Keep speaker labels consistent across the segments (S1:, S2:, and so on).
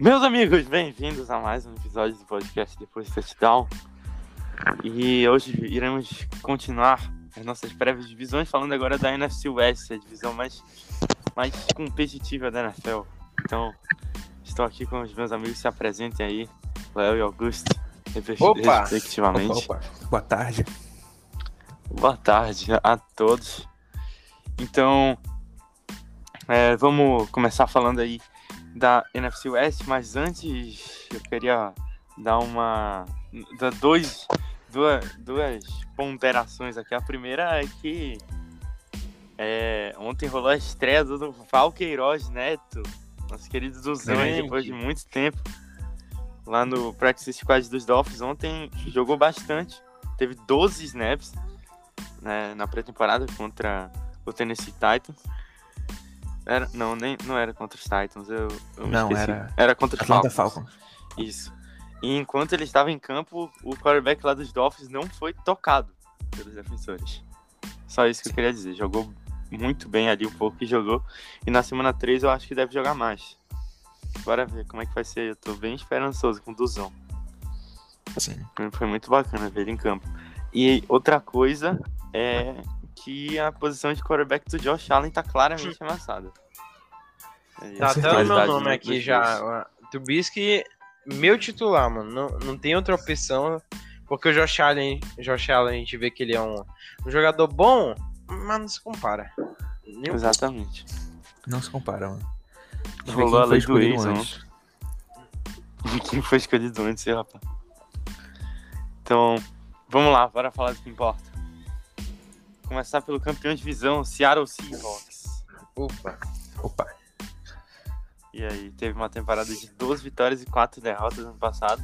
S1: Meus amigos, bem-vindos a mais um episódio do podcast Depois do Touchdown. E hoje iremos continuar as nossas prévias divisões, falando agora da NFC West, a divisão mais, mais competitiva da NFL. Então, estou aqui com os meus amigos, se apresentem aí, Léo e Augusto, respectivamente.
S2: Opa, opa.
S3: Boa tarde.
S1: Boa tarde a todos. Então, é, vamos começar falando aí da NFC West, mas antes eu queria dar uma. dar dois, duas, duas ponderações aqui. A primeira é que é, ontem rolou a estreia do Valqueiroz Neto, nosso querido Duzão, aí, depois de muito tempo, lá no Practice Squad dos Dolphins. Ontem jogou bastante, teve 12 snaps né, na pré-temporada contra o Tennessee Titans. Era, não, nem, não era contra os Titans, eu, eu
S3: Não,
S1: esqueci.
S3: era
S1: Era contra os
S3: Atlanta
S1: Falcons.
S3: Falcons.
S1: Isso. E enquanto ele estava em campo, o quarterback lá dos Dolphins não foi tocado pelos defensores. Só isso que eu queria dizer. Jogou muito bem ali o pouco que jogou. E na semana 3 eu acho que deve jogar mais. Bora ver como é que vai ser. Eu tô bem esperançoso com o Duzão.
S3: Sim.
S1: Foi muito bacana ver ele em campo. E outra coisa é que a posição de quarterback do Josh Allen tá claramente amassada. É,
S2: Tá até o meu nome aqui já. Trubisky, meu titular, mano. Não, não tem outra opção. Porque o Josh Allen, Josh Allen, a gente vê que ele é um, um jogador bom, mas não se compara. Nem um
S1: Exatamente.
S3: Não se compara, mano.
S1: Rolou a lei
S3: foi
S1: do
S3: escolhido
S1: ex
S3: antes.
S1: De quem foi escolhido antes, hein, rapaz. Então, vamos lá, bora falar do que importa. Começar pelo campeão de divisão, Seattle Seahawks.
S2: Opa.
S3: Opa.
S1: E aí, teve uma temporada de 12 vitórias e 4 derrotas no ano passado.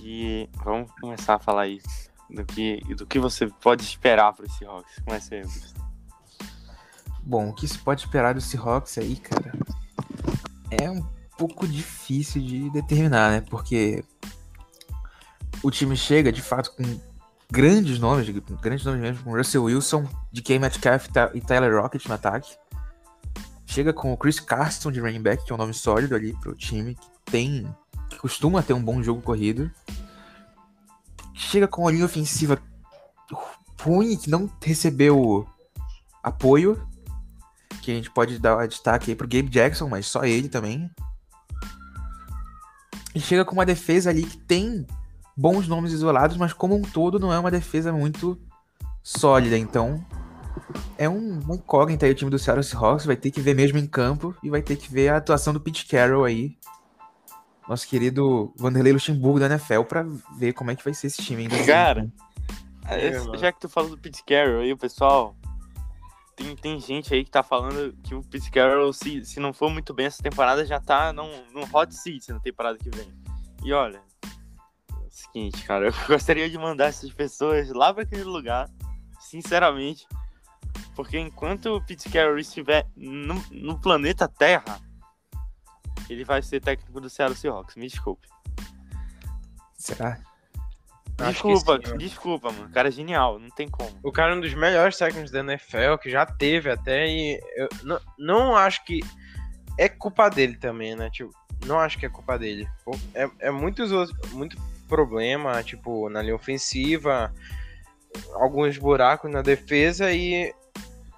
S1: E vamos começar a falar aí do que, do que você pode esperar para esse Seahawks. Comece aí, Augusto.
S3: Bom, o que se pode esperar do Seahawks aí, cara? É um pouco difícil de determinar, né? Porque o time chega, de fato, com grandes nomes, grandes nomes mesmo, com Russell Wilson, DK Metcalf e Tyler Rocket no ataque. Chega com o Chris Carson de running back, que é um nome sólido ali pro time, que tem. que costuma ter um bom jogo corrido. Chega com uma linha ofensiva ruim, que não recebeu apoio. Que a gente pode dar destaque aí pro Gabe Jackson, mas só ele também. E chega com uma defesa ali que tem bons nomes isolados, mas como um todo não é uma defesa muito sólida. Então, é um, uma incógnita aí o time do Seattle Seahawks. Vai ter que ver mesmo em campo e vai ter que ver a atuação do Pete Carroll aí. Nosso querido Vanderlei Luxemburgo da NFL pra ver como é que vai ser esse time ainda.
S1: Cara,
S2: É,
S1: já que tu falou do Pete Carroll aí, o pessoal. Tem, tem gente aí que tá falando que o Pete Carroll, se, se não for muito bem essa temporada, já tá num, num hot seat na temporada que vem. E olha, seguinte, cara, eu gostaria de mandar essas pessoas lá pra aquele lugar, sinceramente. Porque enquanto o Pete Carroll estiver no, no planeta Terra, ele vai ser técnico do Seattle Seahawks. Me desculpe.
S3: Será?
S1: Desculpa,
S2: sim,
S1: desculpa, mano. O cara é genial, não tem como.
S2: O cara é um dos melhores técnicos da NFL, que já teve até, e eu não, não acho que é culpa dele também, né? Tipo, não acho que é culpa dele. É, é muitos outros, muito problema, tipo, na linha ofensiva, alguns buracos na defesa e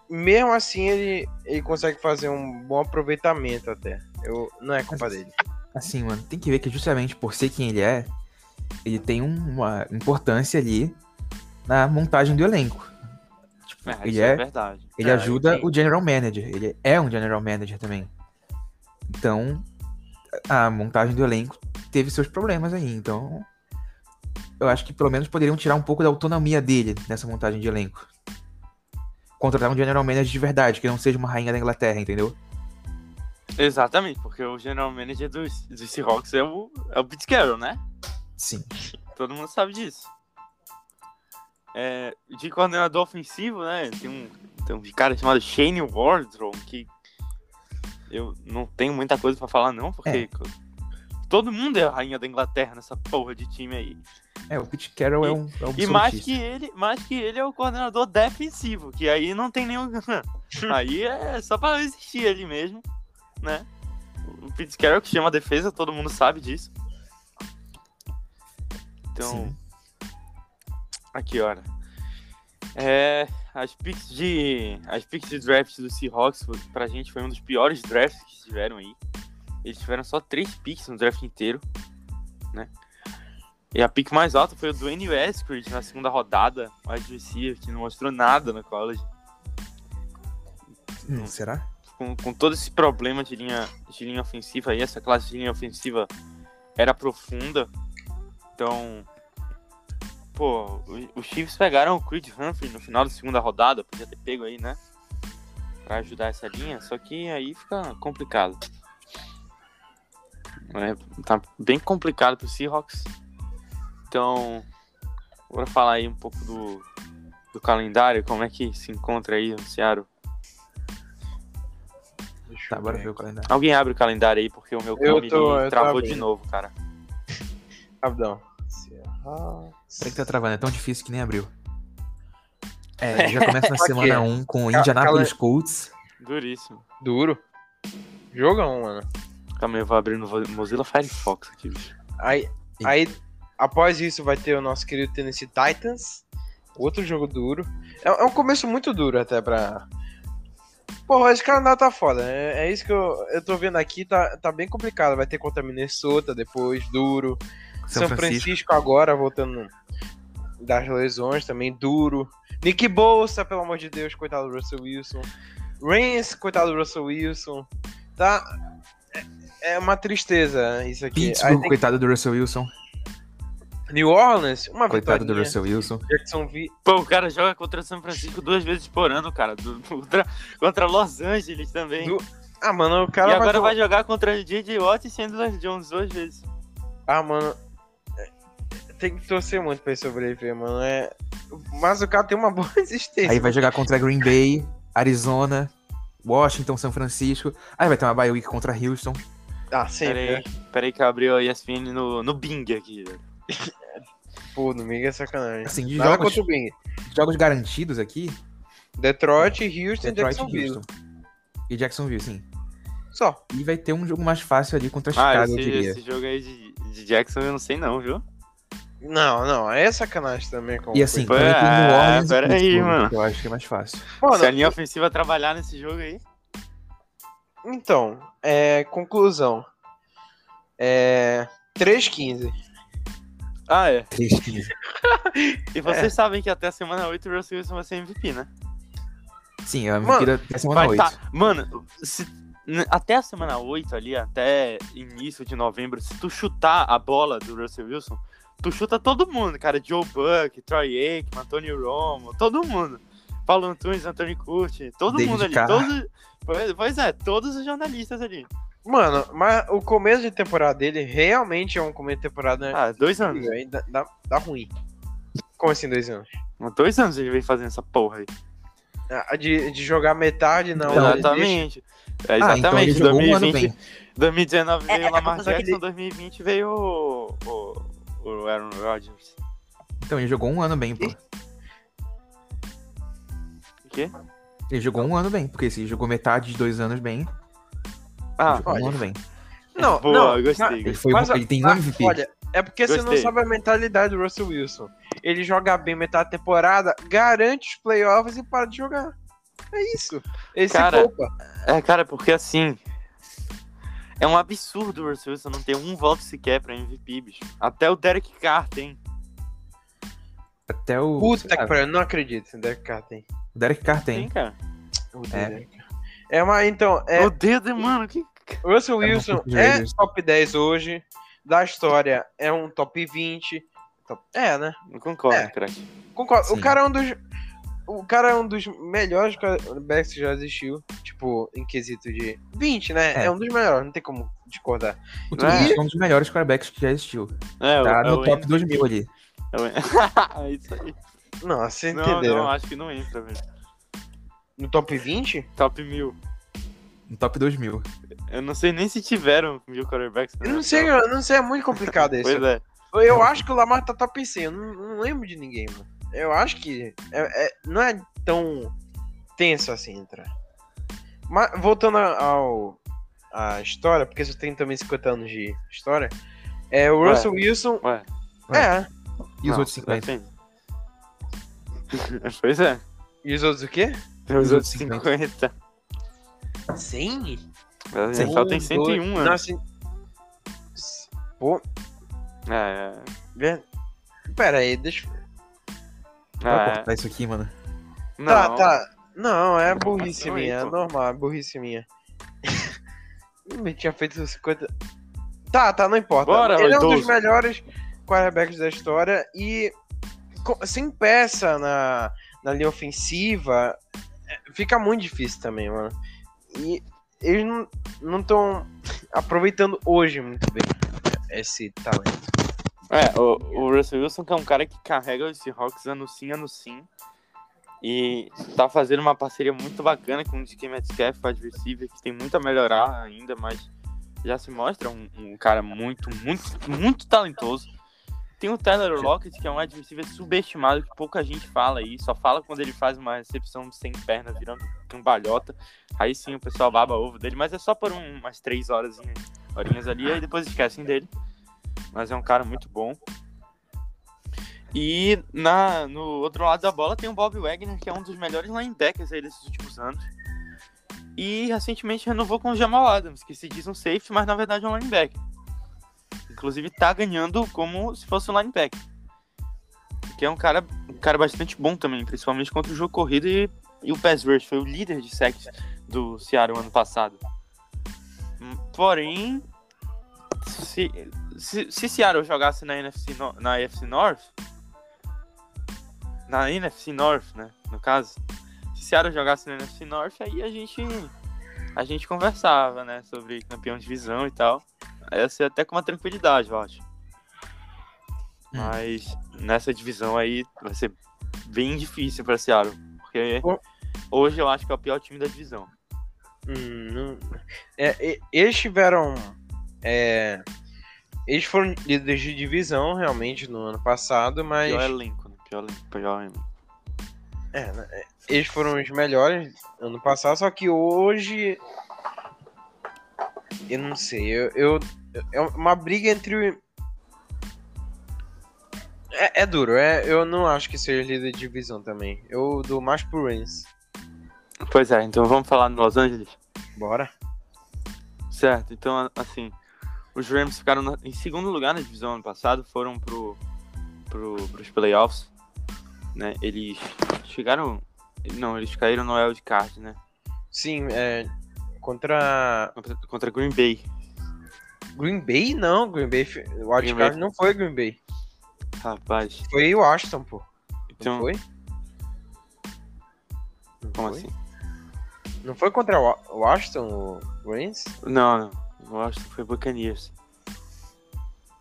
S2: mesmo assim ele, ele consegue fazer um bom aproveitamento até. Eu, não é culpa dele.
S3: Assim, mano, tem que ver que justamente por ser quem ele é, ele tem um- uma importância ali na montagem do elenco. Tipo,
S1: É,
S3: ele
S1: isso
S3: é,
S1: verdade.
S3: ele
S2: É,
S3: ajuda o general manager. Ele é um general manager também. Então, a montagem do elenco teve seus problemas aí. Então, eu acho que pelo menos poderiam tirar um pouco da autonomia dele nessa montagem de elenco. Contratar um general manager de verdade, que não seja uma rainha da Inglaterra, entendeu?
S1: Exatamente, porque o general manager dos, dos Seahawks é o, é o Pete Carroll, né?
S3: Sim.
S1: Todo mundo sabe disso. É, de coordenador ofensivo, né? Tem um, tem um cara chamado Shane Wardrow, que eu não tenho muita coisa pra falar, não, porque todo mundo é a rainha da Inglaterra nessa porra de time aí.
S3: É, o Pete Carroll
S1: E-
S3: é um, é um
S1: E mais que ele, mais que ele é o coordenador defensivo, que aí não tem nenhum. aí é só pra existir ele mesmo, né? o Pete Carroll que chama a defesa, todo mundo sabe disso. Então,
S3: Sim.
S1: aqui, olha. É, as picks de as picks de draft do Seahawks pra gente foi um dos piores drafts que tiveram aí. Eles tiveram só três picks no draft inteiro, né? E a pick mais alta foi o Dwayne Eskridge na segunda rodada, wide receiver, que não mostrou nada no college.
S3: Hum, será?
S1: com, com todo esse problema de linha, de linha ofensiva aí, essa classe de linha ofensiva era profunda. Então, pô, o- os Chiefs pegaram o Creed Humphrey no final da segunda rodada, podia ter pego aí, né? Pra ajudar essa linha, só que aí fica complicado. É, tá bem complicado pro Seahawks. Então, bora falar aí um pouco do, do calendário, como é que se encontra aí o Seattle.
S2: Deixa
S3: Tá,
S2: eu
S3: bora
S2: ver
S3: o calendário.
S1: Alguém abre o calendário aí, porque o meu
S2: Eu
S1: Chrome travou de novo, cara.
S2: Rapidão.
S3: Será que tá travando? É tão difícil que nem abriu. É, já começa na semana 1 com o Indianapolis Colts.
S1: Duríssimo.
S2: Duro. Jogão, mano.
S1: Calma aí, eu vou abrir no Mozilla Firefox aqui, bicho.
S2: Aí, aí, após isso, vai ter o nosso querido Tennessee Titans. Outro jogo duro. É, é um começo muito duro até pra. Porra, esse calendário tá foda. É, é isso que eu, eu tô vendo aqui, tá, tá bem complicado. Vai ter contra Minnesota depois, duro.
S3: São,
S2: São,
S3: Francisco.
S2: Francisco. agora, voltando das lesões também, duro. Nick Bolsa, pelo amor de Deus, coitado do Russell Wilson. Reigns, coitado do Russell Wilson. Tá. É, uma tristeza isso aqui.
S3: Pittsburgh,
S2: tem
S3: coitado do Russell Wilson.
S2: New Orleans, uma
S3: Coitado do. Russell Wilson.
S2: Jacksonville.
S1: Pô, o cara joga contra São Francisco duas vezes por ano, cara. Du- Contra, contra Los Angeles também.
S2: Du- Ah, mano, o
S1: e
S2: cara
S1: agora
S2: vai...
S1: vai jogar contra J.J. Watt e Chandler Jones duas vezes.
S2: Ah, mano. é, Tem que torcer muito pra ele sobreviver, mano. É... Mas o cara tem uma boa existência.
S3: Aí vai jogar contra Green Bay, Arizona, Washington, São Francisco. Aí vai ter uma bye week contra Houston.
S2: Ah,
S1: Pera
S2: sempre.
S1: aí,
S2: né?
S1: pera aí que abriu a ESPN no, no Bing aqui, velho.
S2: Pô, no Bing é sacanagem.
S3: Assim, de
S2: Nada
S3: jogos,
S2: contra o Bing.
S3: jogos garantidos aqui,
S2: Detroit, Houston e
S3: Detroit e
S2: Jacksonville.
S3: Houston. E Jacksonville, sim.
S2: Só.
S3: E vai ter um jogo mais fácil ali contra
S1: Ah,
S3: Chicago, eu
S1: esse,
S3: diria.
S1: esse jogo aí de, de Jackson eu não sei não, viu?
S2: Não, não, é sacanagem também. Com
S3: E assim, New
S1: é,
S3: Orleans e
S1: pera aí,
S3: Pittsburgh,
S1: mano.
S3: eu acho que é mais fácil.
S2: Mano,
S1: Se a linha ofensiva trabalhar nesse jogo aí.
S2: Então, é, conclusão. É, 3-15.
S1: Ah, é.
S3: 3-15.
S1: E vocês sabem que até a semana 8 o Russell Wilson vai ser MVP, né?
S3: Sim, a
S2: Mano,
S3: mentira é semana
S1: Vai
S3: 8.
S1: tá. Mano, se- até a semana 8 ali, até início de novembro, se tu chutar a bola do Russell Wilson, tu chuta todo mundo, cara. Joe Buck, Troy Aikman, Tony Romo, todo mundo. Paulo Antunes, Anthony Curti, todo
S3: David
S1: mundo ali.
S3: Carr.
S1: Todos, pois, é, todos os jornalistas ali.
S2: Mano, mas o começo de temporada dele realmente é um começo de temporada.
S1: Ah, dois anos.
S2: Aí dá, dá, dá ruim. Como assim, dois anos?
S1: Dois anos ele vem fazendo essa porra aí.
S2: Ah, De, de jogar metade, não.
S3: Então,
S2: ele
S1: exatamente. É,
S3: Ah, então
S1: exatamente.
S3: ele jogou um ano
S1: 2020,
S3: bem.
S1: 2019 veio
S2: É,
S1: o Lamar Jackson, 2020 veio o, o, o Aaron Rodgers.
S3: Então, ele jogou um ano bem, pô.
S1: Quê?
S3: Ele jogou um ano bem, porque se ele jogou metade de dois anos bem, ele
S1: Ah,
S3: jogou
S2: olha.
S3: um ano bem.
S2: Não,
S1: Boa,
S2: não.
S1: gostei.
S3: Ele,
S1: gostei.
S3: foi,
S2: Mas,
S3: ele tem um MVP.
S2: Olha, é porque você não
S1: Gostei.
S2: sabe a mentalidade do Russell Wilson. Ele joga bem metade da temporada, garante os playoffs e para de jogar. É isso. Ele
S1: Cara. É, cara, porque assim. É um absurdo o Russell Wilson não ter um voto sequer pra MVP, bicho. Até o Derek Carr tem.
S3: Até o.
S2: Puta que pariu, eu não acredito. O Derek Carr tem.
S3: O Derek Carr
S1: Tem,
S3: tem.
S1: cara.
S3: É.
S2: Derek. É, mas então, é,
S1: Meu Deus, mano, que.
S2: o Russell
S3: É
S2: Wilson é
S3: Raiders.
S2: top 10 hoje. Da história, é um top 20. Top- É, né?
S1: Não concordo,
S2: É.
S1: craque.
S2: Concordo.
S3: Sim.
S2: O cara é um dos. O cara é um dos melhores quarterbacks que já existiu. Tipo, em quesito de 20, né? É,
S3: É.
S2: um dos melhores, não tem como discordar.
S3: O
S1: é?
S3: É um dos melhores quarterbacks que já existiu.
S1: É,
S3: Tá
S1: é
S3: no
S1: o
S3: top
S1: N-
S3: 2000 ali.
S1: é o É isso aí.
S2: Não, vocês
S1: Não,
S2: entenderam.
S1: não, acho que não entra, velho.
S2: No top 20?
S1: Top mil.
S3: No top 2000.
S1: Eu não sei nem se tiveram mil quarterbacks.
S2: Eu
S1: né?
S2: não sei, eu não sei, é muito complicado isso.
S1: Pois é.
S2: Eu acho que o Lamar tá top 100, eu não, não lembro de ninguém, mano. Eu acho que é- é- não é tão tenso assim entrar. Mas voltando ao, a história, porque você tem também 50 anos de história, é o Russell Wilson.
S1: Ué,
S2: É.
S3: E os outros 50?
S1: defende. pois é.
S2: E os outros o quê?
S1: Os
S3: outros
S1: outros
S3: 50.
S1: 50.
S2: 100?
S1: A NFL tem 101
S2: Não,
S1: anos.
S2: assim... Pô,
S1: É,
S2: ver- pera aí, deixa eu...
S3: Vai
S1: é,
S3: cortar isso aqui, mano.
S1: não,
S2: Tá, tá. Não, é burrice minha, é
S1: pô.
S2: normal, é burrice minha. Eu tinha feito 50. Tá, tá, não importa.
S1: Bora,
S2: Ele é um dos melhores quarterbacks da história e sem peça na, na linha ofensiva, é, fica muito difícil também, mano. E eles não- estão aproveitando hoje muito bem esse talento.
S1: É, o, o Russell Wilson que é um cara que carrega os Seahawks ano sim, ano sim. E tá fazendo uma parceria muito bacana com o DK Metcalf, o receiver, que tem muito a melhorar ainda, mas já se mostra um, um cara muito, muito, muito talentoso. Tem o Tyler Lockett, que é um receiver subestimado, que pouca gente fala aí, só fala quando ele faz uma recepção sem perna, virando cambalhota. Aí sim o pessoal baba ovo dele, mas é só por um- umas três horas, horinhas ali, aí depois esquecem dele mas é um cara muito bom. E na, no outro lado da bola tem o Bob Wagner, que é um dos melhores linebackers aí desses últimos anos. E recentemente renovou com o Jamal Adams, que se diz um safety, mas na verdade é um linebacker. Inclusive tá ganhando como se fosse um linebacker. Que é um cara, um cara bastante bom também, principalmente contra o jogo corrido e, e o pass rush. Foi o líder de sacks do Seattle ano passado. Porém, se, se, se Seattle jogasse na NFC, na AFC North, na NFC North, né, no caso, se Seattle jogasse na NFC North, aí a gente a gente conversava, né, sobre campeão de divisão e tal. Aí ia ser até com uma tranquilidade, eu acho.
S3: Hum.
S1: Mas nessa divisão aí vai ser bem difícil para Seattle, porque hoje eu acho que é o pior time da divisão.
S2: Hum, é, e- eles tiveram. é, eles foram líderes de divisão realmente no ano passado, mas
S1: Pior elenco, né? Pior elenco, pior elenco.
S2: é, né, é, eles foram os melhores ano passado, só que hoje. Eu não sei, eu. eu- é uma briga entre. o- É, é duro, é, eu não acho que seja líder de divisão também. Eu dou mais pro Rams.
S1: Pois é, então vamos falar no Los Angeles.
S2: Bora.
S1: Certo, então assim, os Rams ficaram na- em segundo lugar na divisão ano passado, foram pro, pro, pros playoffs, né? Eles chegaram, não, eles caíram no wild card, né?
S2: Sim, é. Contra.
S1: Contra, contra Green Bay.
S2: Green Bay? Não, Green Bay. O wildcard não foi Green Bay.
S1: Rapaz,
S2: Foi o Washington, pô. Não
S1: então,
S2: foi? Não
S1: como
S2: foi?
S1: assim?
S2: Não foi contra o Wa- o Washington, o Rams?
S1: Não, não, acho que foi Buccaneers.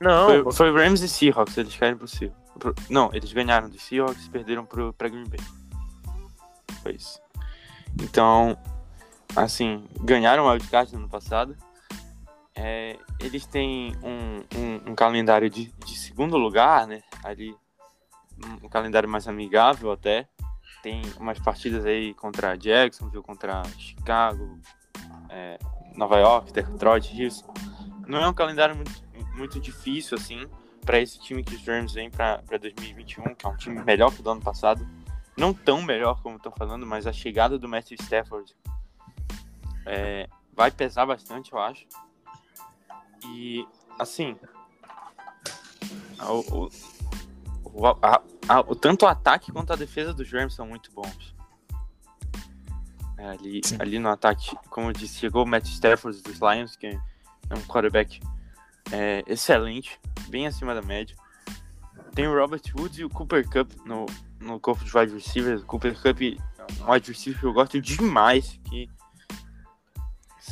S2: Não,
S1: Foi, foi Rams e Seahawks, eles caíram pro Seahawks. Não, eles ganharam dos Seahawks e perderam pro, pra Green Bay. Foi isso. Então, assim, ganharam o wildcard no ano passado. É, eles têm um, um, um calendário de, de segundo lugar, né? Ali, um, calendário mais amigável até. Tem umas partidas aí contra Jacksonville, contra Chicago, é, Nova York, Detroit, isso. Não é um calendário muito, muito difícil, assim, para esse time que os Rams vêm para 2021, que é um time melhor que o do ano passado. Não tão melhor como estão falando, mas a chegada do Matthew Stafford é, vai pesar bastante, eu acho. E, assim, o, o, a- a- o- tanto o ataque quanto a defesa dos Rams são muito bons. É, ali,
S3: Sim.
S1: ali no ataque, como eu disse, chegou o Matt Stafford dos Lions, que é um quarterback é, excelente, bem acima da média. Tem o Robert Woods e o Cooper Cup no, no corpo de wide receivers. O Cooper Cup é um wide receiver que eu gosto demais, que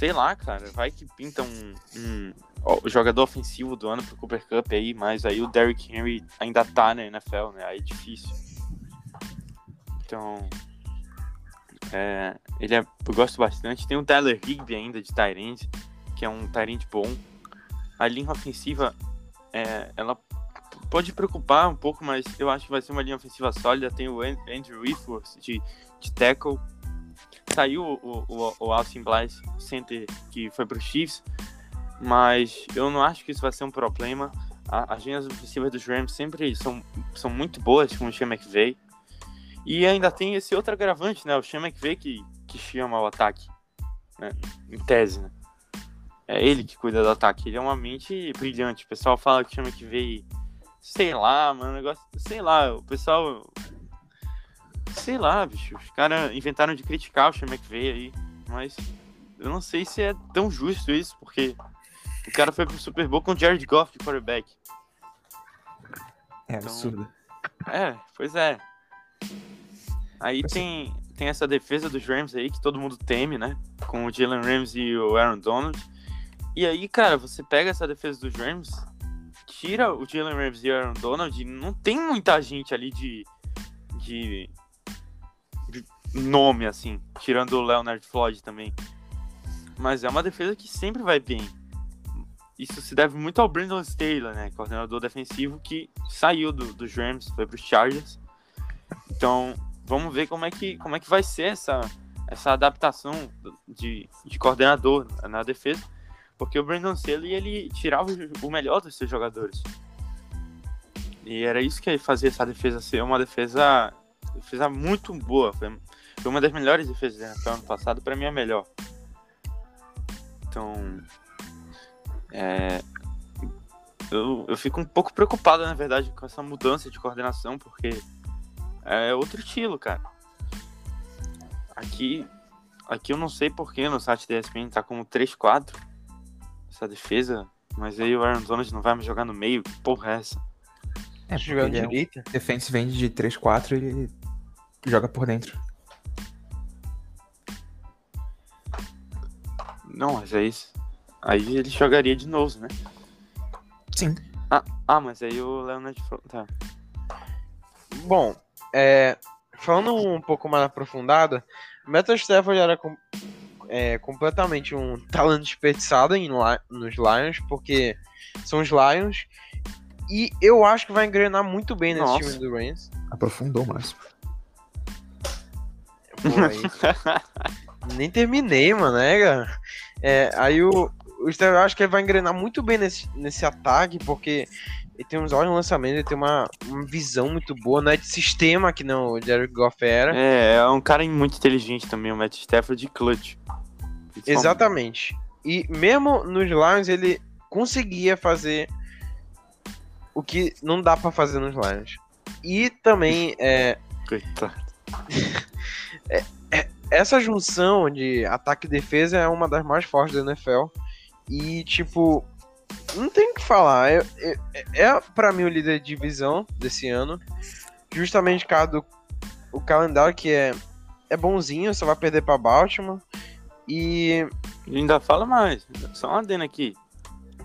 S1: sei lá, cara, vai que pinta um, um jogador ofensivo do ano pro Cooper Cup aí, mas aí o Derrick Henry ainda tá na NFL, né? Aí é difícil. Então, é, ele é, eu gosto bastante. Tem o Tyler Higby ainda de Tyrande, que é um Tyrande bom. A linha ofensiva, é, ela pode preocupar um pouco, mas eu acho que vai ser uma linha ofensiva sólida. Tem o An- Andrew Whitworth de, de tackle. Saiu o, o, o Austin Blythe, center, que foi pro Chiefs, mas eu não acho que isso vai ser um problema. A, as linhas ofensivas dos Rams sempre são, são muito boas com o Sean McVay. E ainda tem esse outro agravante, né? O Sean McVay que, que chama o ataque, né? em tese, né? É ele que cuida do ataque. Ele é uma mente brilhante. O pessoal fala que o Sean McVay, sei lá, mano, negócio, sei lá, o pessoal sei lá, bicho. Os caras inventaram de criticar o Sean McVay aí, mas eu não sei se é tão justo isso, porque o cara foi pro Super Bowl com o Jared Goff de quarterback.
S3: É absurdo.
S1: É, pois é. Aí tem, tem essa defesa dos Rams aí que todo mundo teme, né? Com o Jalen Rams e o Aaron Donald. E aí, cara, você pega essa defesa dos Rams, tira o Jalen Rams e o Aaron Donald, e não tem muita gente ali de, de nome, assim, tirando o Leonard Floyd também. Mas é uma defesa que sempre vai bem. Isso se deve muito ao Brandon Staley, né? Coordenador defensivo que saiu do, dos Rams, foi para os Chargers. Então, vamos ver como é que, como é que vai ser essa, essa adaptação de, de coordenador na defesa. Porque o Brandon Staley, ele tirava o melhor dos seus jogadores. E era isso que fazia essa defesa ser uma defesa, defesa muito boa. Foi, foi uma das melhores defesas do ano passado, para mim a melhor. Então, é, eu, eu fico um pouco preocupado, na verdade, com essa mudança de coordenação, porque é outro estilo, cara. Aqui, aqui eu não sei porquê no site da ESPN tá como 3-4 essa defesa, mas aí o Aaron Donald não vai me jogar no meio, que porra é essa?
S3: É, jogando é direita. Um defense vende de 3-4 e ele joga por dentro.
S1: Não, mas é isso. Aí ele jogaria de novo, né?
S3: Sim.
S1: Ah, ah mas aí o Leonard. Tá.
S2: Bom, é, falando um pouco mais aprofundado, Metal Stafford era com, é, completamente um talento desperdiçado em, nos Lions, porque são os Lions. E eu acho que vai engrenar muito bem nesse Nossa. time do Rams.
S3: Aprofundou mais.
S2: nem terminei, mano, né, cara? É, aí o, o Sterling, eu acho que ele vai engrenar muito bem nesse, nesse ataque, porque ele tem uns ótimos lançamentos, ele tem uma, uma visão muito boa, não é de sistema que não o Jared Goff era.
S1: É, é um cara muito inteligente também, o Matt Stafford de clutch.
S2: Exatamente. E mesmo nos Lions ele conseguia fazer o que não dá para fazer nos Lions. E também é.
S1: Coitado.
S2: é, essa junção de ataque e defesa é uma das mais fortes da NFL. E, tipo, não tem o que falar. É, é, é para mim o líder de divisão desse ano. Justamente por causa do o calendário que é, é bonzinho, só vai perder para Baltimore. E.
S1: ainda fala mais, só uma adena aqui.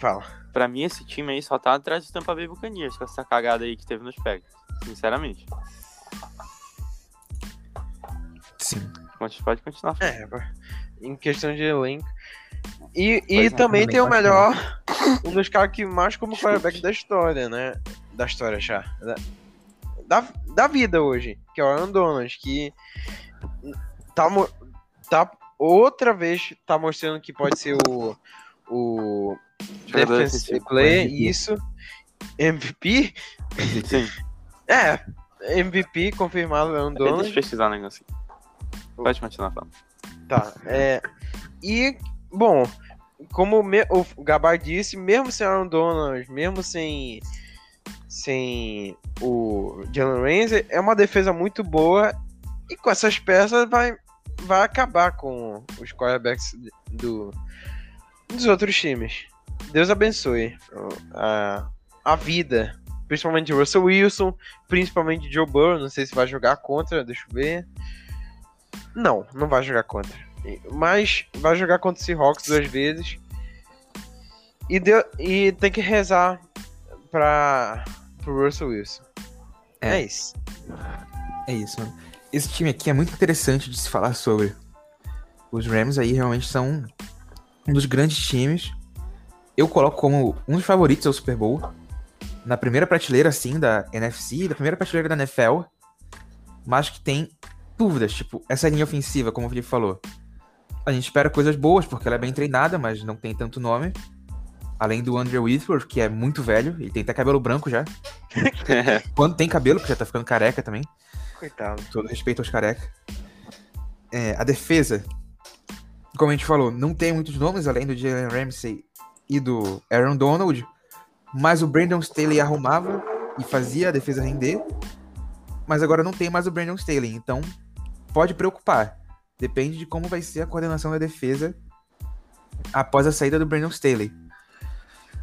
S2: Fala.
S1: Pra mim, esse time aí só tá atrás de Tampa Bay Buccaneers com essa cagada aí que teve nos Packers. Sinceramente.
S3: Sim.
S1: Pode continuar.
S2: É, em questão de elenco. E, e é, também tem o melhor, um dos caras que mais como quarterback da história, né? Da história já. Da, da vida hoje, que é o Aaron Donald, que tá, tá outra vez tá mostrando que pode ser o, o Defensive Player, isso. MVP?
S1: Sim.
S2: É, MVP confirmado Aaron Donald.
S1: Deixa eu pesquisar um negócio. Pode continuar falando.
S2: Tá, é. E Bom, como me, o Gabar disse, mesmo sem Aaron Donald, mesmo sem, sem o Jalen Ramsey, é uma defesa muito boa e com essas peças vai, vai acabar com os quarterbacks do, dos outros times. Deus abençoe a, a vida, principalmente Russell Wilson, principalmente Joe Burrow, não sei se vai jogar contra, deixa eu ver. Não, não vai jogar contra. Mas vai jogar contra o Seahawks duas vezes. E, deu, e tem que rezar para pro Russell Wilson. É. é isso.
S3: É isso, mano. Esse time aqui é muito interessante de se falar sobre. Os Rams aí realmente são um dos grandes times. Eu coloco como um dos favoritos ao Super Bowl. Na primeira prateleira, assim, da NFC, da primeira prateleira da NFL. Mas que tem dúvidas, tipo, essa linha ofensiva, como o Felipe falou. A gente espera coisas boas, porque ela é bem treinada, mas não tem tanto nome. Além do Andrew Whitworth, que é muito velho, ele tem até cabelo branco já. Quando tem cabelo, porque já tá ficando careca também.
S2: Coitado.
S3: Todo respeito aos careca. É, a defesa, como a gente falou, não tem muitos nomes, além do Jalen Ramsey e do Aaron Donald. Mas o Brandon Staley arrumava e fazia a defesa render. Mas agora não tem mais o Brandon Staley, então pode preocupar. Depende de como vai ser a coordenação da defesa após a saída do Brandon Staley.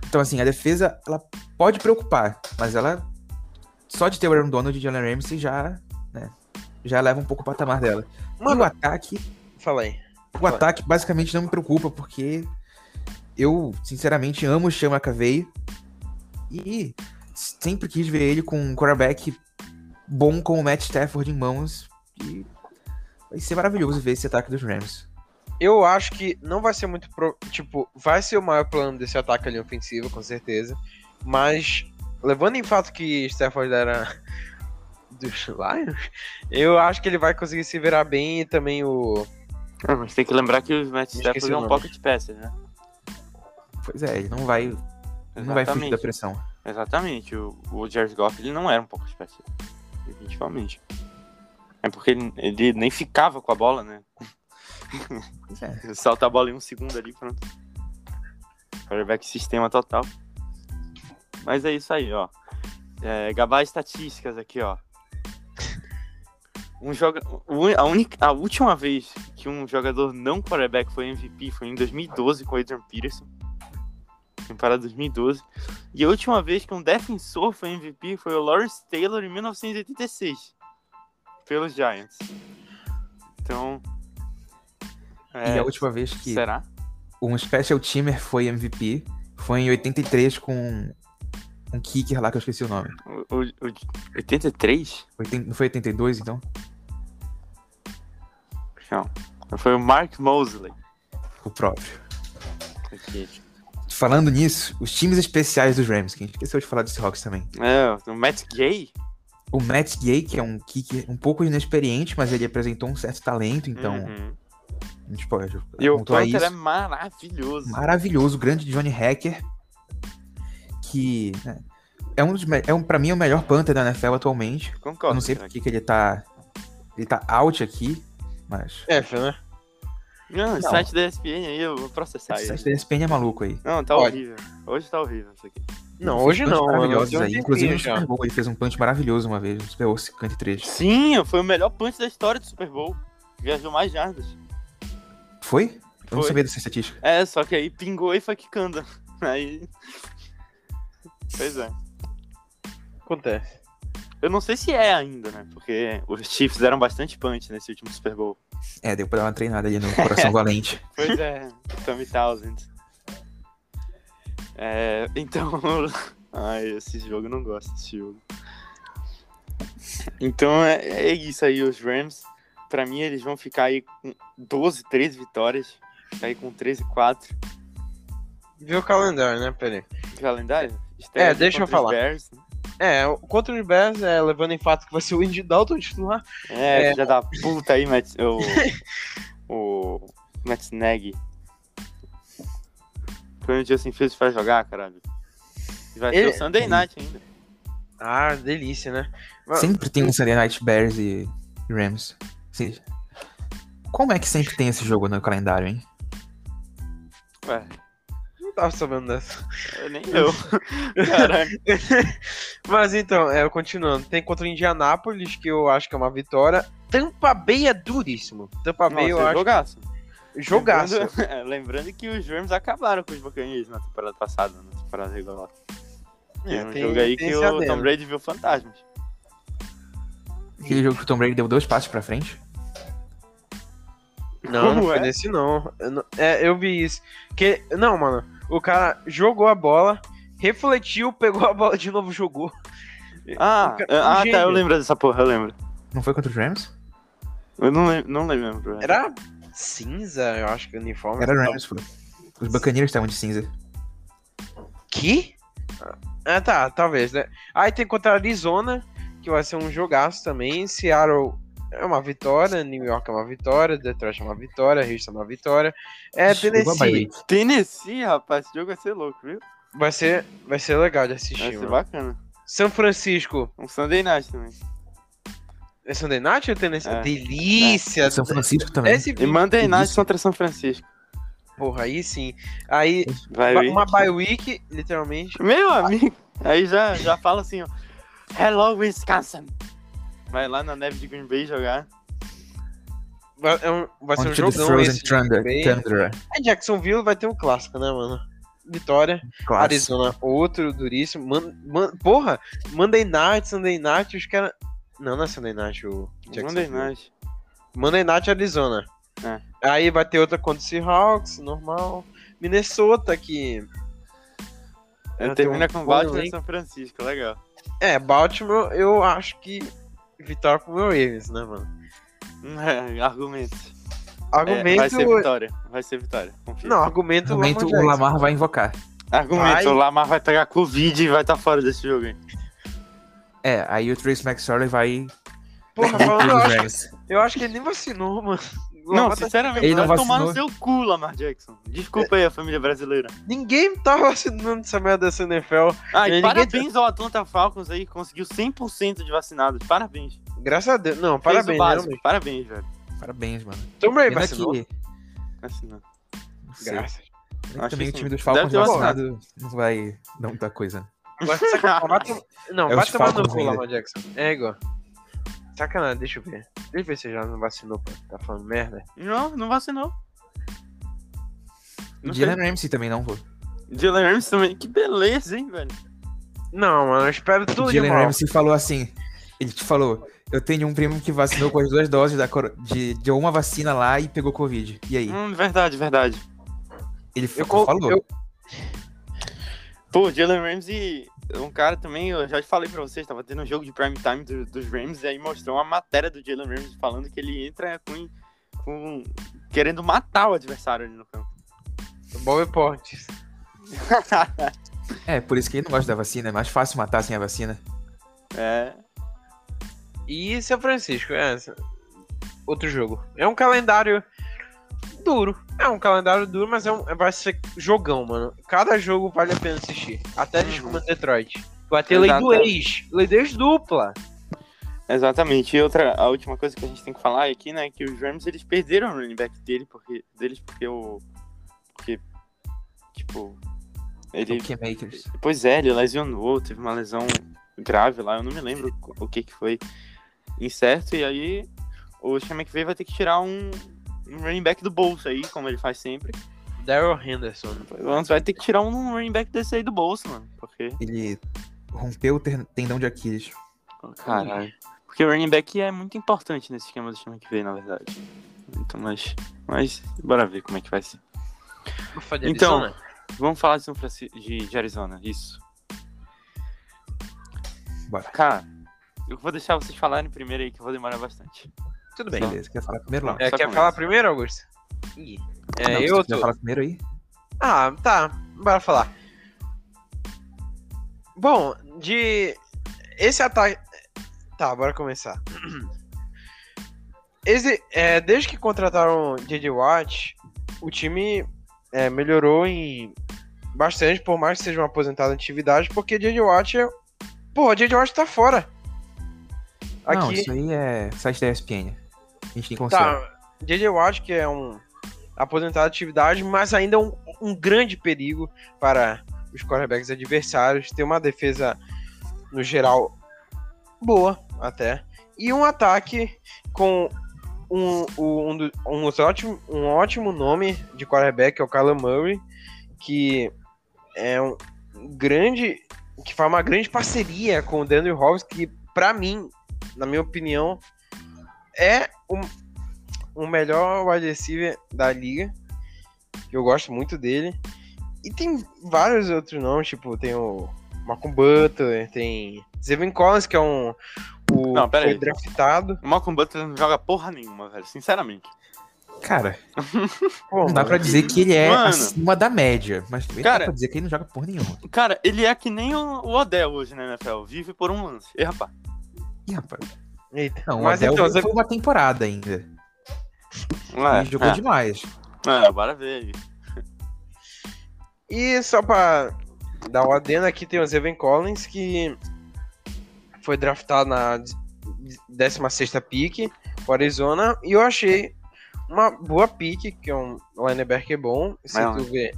S3: Então, assim, a defesa, ela pode preocupar, mas ela, só de ter o Aaron Donald e o Jalen Ramsey já, né, já leva um pouco o patamar dela.
S2: Mano,
S3: e o ataque,
S2: fala aí.
S3: o ataque basicamente não me preocupa, porque eu, sinceramente, amo o Sean McAvey e sempre quis ver ele com um quarterback bom como o Matt Stafford em mãos e vai ser maravilhoso ver esse ataque dos Rams.
S2: Eu acho que não vai ser muito. Pro... Tipo, vai ser o maior plano desse ataque ali ofensivo, com certeza. Mas, levando em fato que Stafford era dos Lions, eu acho que ele vai conseguir se virar bem e também o.
S1: Ah, mas tem que lembrar que o Matt Stafford é um pocket passer, né?
S3: Pois é, ele não vai, ele não vai fugir da pressão.
S1: Exatamente. O, o Jared Goff, ele não era um pocket passer. Definitivamente. É porque ele, ele nem ficava com a bola, né?
S3: É.
S1: Salta a bola em um segundo ali, pronto. Quarterback sistema total. Mas é isso aí, ó. É, gabar estatísticas aqui, ó. Um joga... a, única... a última vez que um jogador não quarterback foi MVP foi em 2012 com o Adrian Peterson. Temporada 2012. E a última vez que um defensor foi MVP foi o Lawrence Taylor em 1986. Pelos Giants. Então.
S3: E
S1: é,
S3: a última vez que
S1: Será?
S3: um special teamer foi MVP foi em 83 com um kicker lá que eu esqueci o nome.
S1: O, o, o 83?
S3: 80 não foi 82, então?
S1: Não. Foi o Mark Mosley.
S3: O próprio.
S1: Aqui.
S3: Falando nisso, os times especiais dos Rams, que a gente esqueceu de falar do Seahawks também.
S1: É, o Matt Gay.
S3: O Matt Gay, que é um kicker um pouco inexperiente, mas ele apresentou um certo talento, então
S1: Uhum.
S3: a gente pode
S1: E o Panther
S3: isso.
S1: é maravilhoso.
S3: Maravilhoso, o grande Johnny Hacker, que né, é um dos é um, pra mim é o melhor Panther da NFL atualmente.
S1: Concordo.
S3: Eu não sei
S1: cara.
S3: porque que ele tá ele tá out aqui, mas
S2: F, né?
S1: Não, o site da ESPN aí, eu vou processar ele.
S3: site da ESPN é maluco aí.
S1: Não, tá
S2: Pode.
S1: horrível. Hoje tá horrível isso aqui.
S2: Não, hoje não.
S3: Maravilhosos aí. Inclusive no
S2: já.
S3: Super Bowl ele fez um punch maravilhoso uma vez no Super Bowl 53.
S1: Sim, foi o melhor punch da história do Super Bowl. Viajou mais jardas.
S3: Foi? Eu não sabia dessa estatística.
S1: É, só que aí pingou e foi quicando. Aí. Pois é.
S2: Acontece.
S1: Eu não sei se é ainda, né? Porque os Chiefs deram bastante punch nesse último Super Bowl.
S3: É, deu pra dar uma treinada ali no coração valente.
S1: Pois é, Tommy Thousand. É, então. Ai, esse jogo eu não gosto desse jogo. Então é, é isso aí, os Rams. Pra mim, eles vão ficar aí com 12, 13 vitórias. Ficar aí com 13 4.
S2: Vê o calendário, né? Pera aí.
S1: Calendário?
S2: É,
S1: Estreia
S2: deixa eu falar.
S1: Bears.
S2: É, o- contra os Bears, é, levando em fato que vai ser o Indy Dalton titular.
S1: É,
S2: É.
S1: filha da puta aí, Matt, o, o Matt Nagy. Quando o Justin Fields vai jogar, caralho. E Vai
S2: Ele-
S1: ser o Sunday Night ainda.
S2: Ah, delícia, né? Mas-
S3: Sempre tem um Sunday Night Bears e Rams. Sim. Como é que sempre tem esse jogo no calendário, hein?
S1: Ué,
S2: Não tava sabendo dessa.
S1: eu nem eu. Caralho.
S2: Mas então, é, continuando. Tem contra o Indianápolis, que eu acho que é uma vitória. Tampa Bay é duríssimo. Tampa Bay eu
S1: Nossa, é
S2: acho.
S1: jogaço.
S2: Jogaço.
S1: Lembrando, é, lembrando que os Rams acabaram com os Buccaneers na temporada passada, na temporada regular. Tem
S2: É,
S1: um
S2: tem-
S1: jogo aí que o
S2: adendo.
S1: Tom Brady viu fantasmas.
S3: Aquele jogo que o Tom Brady deu dois passos pra frente.
S2: Não, não
S1: Como
S2: foi
S1: é?
S2: nesse não. Eu não- É, eu vi isso. Que, não, mano. O cara jogou a bola, refletiu, pegou a bola de novo, jogou.
S1: Ah,
S2: O ca-
S1: ah, tá, eu lembro dessa porra, eu lembro.
S3: Não foi contra os Rams?
S1: Eu não, lem não lembro.
S2: Era cinza, eu acho que o uniforme.
S3: Era Rams, pô. Os Buccaneers estavam de cinza.
S2: Que? Ah, tá, talvez, né? Aí tem contra a Arizona, que vai ser um jogaço também. Seattle é uma vitória, New York é uma vitória, Detroit é uma vitória, Houston é uma vitória. É, Tennessee.
S1: Tennessee, rapaz, esse jogo vai ser louco, viu?
S2: vai ser, vai ser legal de
S1: Vai
S2: assistir,
S1: ser
S2: mano.
S1: bacana.
S2: São Francisco,
S1: Um Sunday Night também.
S2: É Sunday Night ou Tennessee?
S1: É.
S2: Delícia!
S3: São Francisco também.
S2: Esse
S1: E Monday Night contra São Francisco.
S2: Porra, aí sim. Aí,
S1: ver.
S2: uma bye week, literalmente.
S1: Meu amigo. Aí já, já fala assim, ó. Hello, Wisconsin. Vai lá na neve de Green Bay jogar.
S2: Vai, é um- vai ser um jogão esse.
S3: Thunder. Thunder.
S2: É Jacksonville vai ter um clássico, né, mano? Vitória.
S3: Clássico.
S2: Arizona, outro duríssimo. Man, man- porra, Monday Night, Sunday Night, os caras. Não, não é Sunday Night, o
S1: Monday
S2: Jacksonville.
S1: Night.
S2: Monday Night, Arizona.
S1: É.
S2: Aí vai ter outra contra o Seahawks, normal. Minnesota, que.
S1: É,
S2: ter
S1: termina
S2: um
S1: com Baltimore e. São Francisco, legal.
S2: É, Baltimore, eu acho que. Vitória pro meu Ravens, né, mano?
S1: É, argumento.
S2: Argumento.
S1: É, vai ser vitória. Vai ser vitória. Confia.
S2: Não, argumento. Lamar
S3: o. Lamar vai invocar.
S1: Argumento.
S2: Vai.
S1: O Lamar vai pegar Covid e vai estar fora desse jogo aí.
S3: É, aí o Trace McSorley vai.
S2: Porra, falando, eu acho,
S3: Rams.
S2: eu acho que ele nem vacinou, mano.
S1: Não,
S2: tá-
S1: sinceramente,
S3: Ele não
S1: vai tomar no
S3: vacinou.
S1: seu cu, Lamar Jackson. Desculpa aí a família brasileira.
S2: Ninguém tá vacinando essa merda dessa NFL.
S1: Ah, e
S2: Ninguém
S1: parabéns ao Atlanta Falcons aí, que conseguiu 100% de vacinados. Parabéns.
S2: Graças a Deus. Não,
S1: Fez
S2: parabéns,
S1: o básico. Parabéns, velho.
S3: Parabéns, mano.
S2: Tom Brady vacinou.
S3: que,
S1: não.
S3: não sei,
S2: Graças.
S3: que também
S1: que
S3: o time dos Falcons vacinado não vai dar muita coisa.
S2: Sacanagem, Não,
S3: É
S2: vai tomar no cu. Lamar Jackson. É igual. Sacanagem, deixa eu ver. Deixa eu ver se já não vacinou, pô. Tá falando merda.
S1: Não, não vacinou. Não
S3: Jalen Ramsey também não vou.
S1: Jalen Ramsey também. Que beleza, hein, velho.
S2: Não, mano, eu espero tudo de
S3: Jalen
S2: mal.
S3: Ramsey falou assim. Ele te falou, eu tenho um primo que vacinou com as duas doses da, de, de uma vacina lá e pegou Covid. E aí?
S1: Hum, verdade, verdade.
S3: Ele
S2: Eu,
S3: falou.
S2: eu,
S1: Pô, Jalen Ramsey é um cara também, eu já falei pra vocês, tava tendo um jogo de prime time do- dos Rams e aí mostrou uma matéria do Jalen Ramsey falando que ele entra com, com querendo matar o adversário ali no campo.
S2: Bob Portes.
S3: É, por isso que ele não gosta da vacina. É mais fácil matar sem a vacina.
S1: é,
S2: E São Francisco, é. Outro jogo. É um calendário duro. É um calendário duro, mas é um, vai ser jogão, mano. Cada jogo vale a pena assistir. Até eles
S1: Uhum.
S2: Detroit. Vai ter lei do ex. Lei do ex dupla.
S1: exatamente. E outra, a última coisa que a gente tem que falar aqui, né, é que os Rams eles perderam o running back dele porque, deles porque o. Porque, tipo. Ele. Pois é, ele lesionou, teve uma lesão grave lá, eu não me lembro o que que foi incerto, e aí o Sean McVay vai ter que tirar um, um running back do bolso aí, como ele faz sempre.
S2: Daryl Henderson.
S1: Vamos, vai ter que tirar um running back desse aí do bolso, mano, porque,
S3: Ele rompeu o tendão de Aquiles.
S1: caralho. Porque o running back é muito importante nesse esquema do Sean McVay, na verdade. Então, mas, mas, bora ver como é que vai ser. Então,
S2: Arizona?
S1: Vamos falar de, São Francisco, de, de Arizona, isso.
S3: Bora.
S1: Cara, eu vou deixar vocês falarem primeiro aí, que eu vou demorar bastante.
S2: Tudo bem.
S3: Beleza, quer falar primeiro lá?
S2: É, quer falar primeiro, Augusto? Ih. É,
S3: Não,
S2: eu tô.
S3: falar primeiro aí?
S2: Ah, tá. Bora falar. Bom, de. Esse ataque. Tá, bora começar. Esse, é, desde que contrataram o J.J. Watt, o time é, melhorou em bastante, por mais que seja um aposentado em atividade, porque J.J. Watt é. Pô, o J.J. Watt tá fora.
S3: Não,
S2: Aqui.
S3: isso aí é site da ESPN. A gente consigo.
S2: Tá, J.J. Watt, que é um aposentado de atividade, mas ainda um, um grande perigo para os quarterbacks adversários. Tem uma defesa, no geral, boa até. E um ataque com um, um, um, um ótimo, um ótimo nome de quarterback, que é o Kyler Murray, que é um grande. que faz uma grande parceria com o Daniel Hobbs, que, para mim, na minha opinião, é o, o melhor wide receiver da liga. que Eu gosto muito dele. E tem vários outros nomes, tipo, tem o Malcolm Butler, tem Zevin Collins, que é um. O
S1: Não, pera
S2: foi
S1: aí.
S2: draftado.
S1: O Malcolm Butler não joga porra nenhuma, velho, sinceramente.
S3: Cara,
S2: Pô,
S3: não dá pra dizer que ele é
S1: Mano.
S3: acima da média, mas também
S1: Cara-
S3: dá pra dizer que ele não joga porra nenhuma.
S1: Cara, ele é que nem o Odell hoje na NFL, vive por um lance. E rapaz,
S3: Ih, rapaz.
S2: Eita.
S3: Não,
S2: Mas
S3: o
S2: então, você...
S3: foi uma temporada ainda.
S1: É,
S3: e jogou
S1: é.
S3: demais.
S1: É, bora ver aí.
S2: E só pra dar o adendo aqui, tem o Evan Collins, que foi draftado na 16 pick pro Arizona, e eu achei uma boa pick, que é um linebacker bom. Se
S1: Mas-
S2: tu vê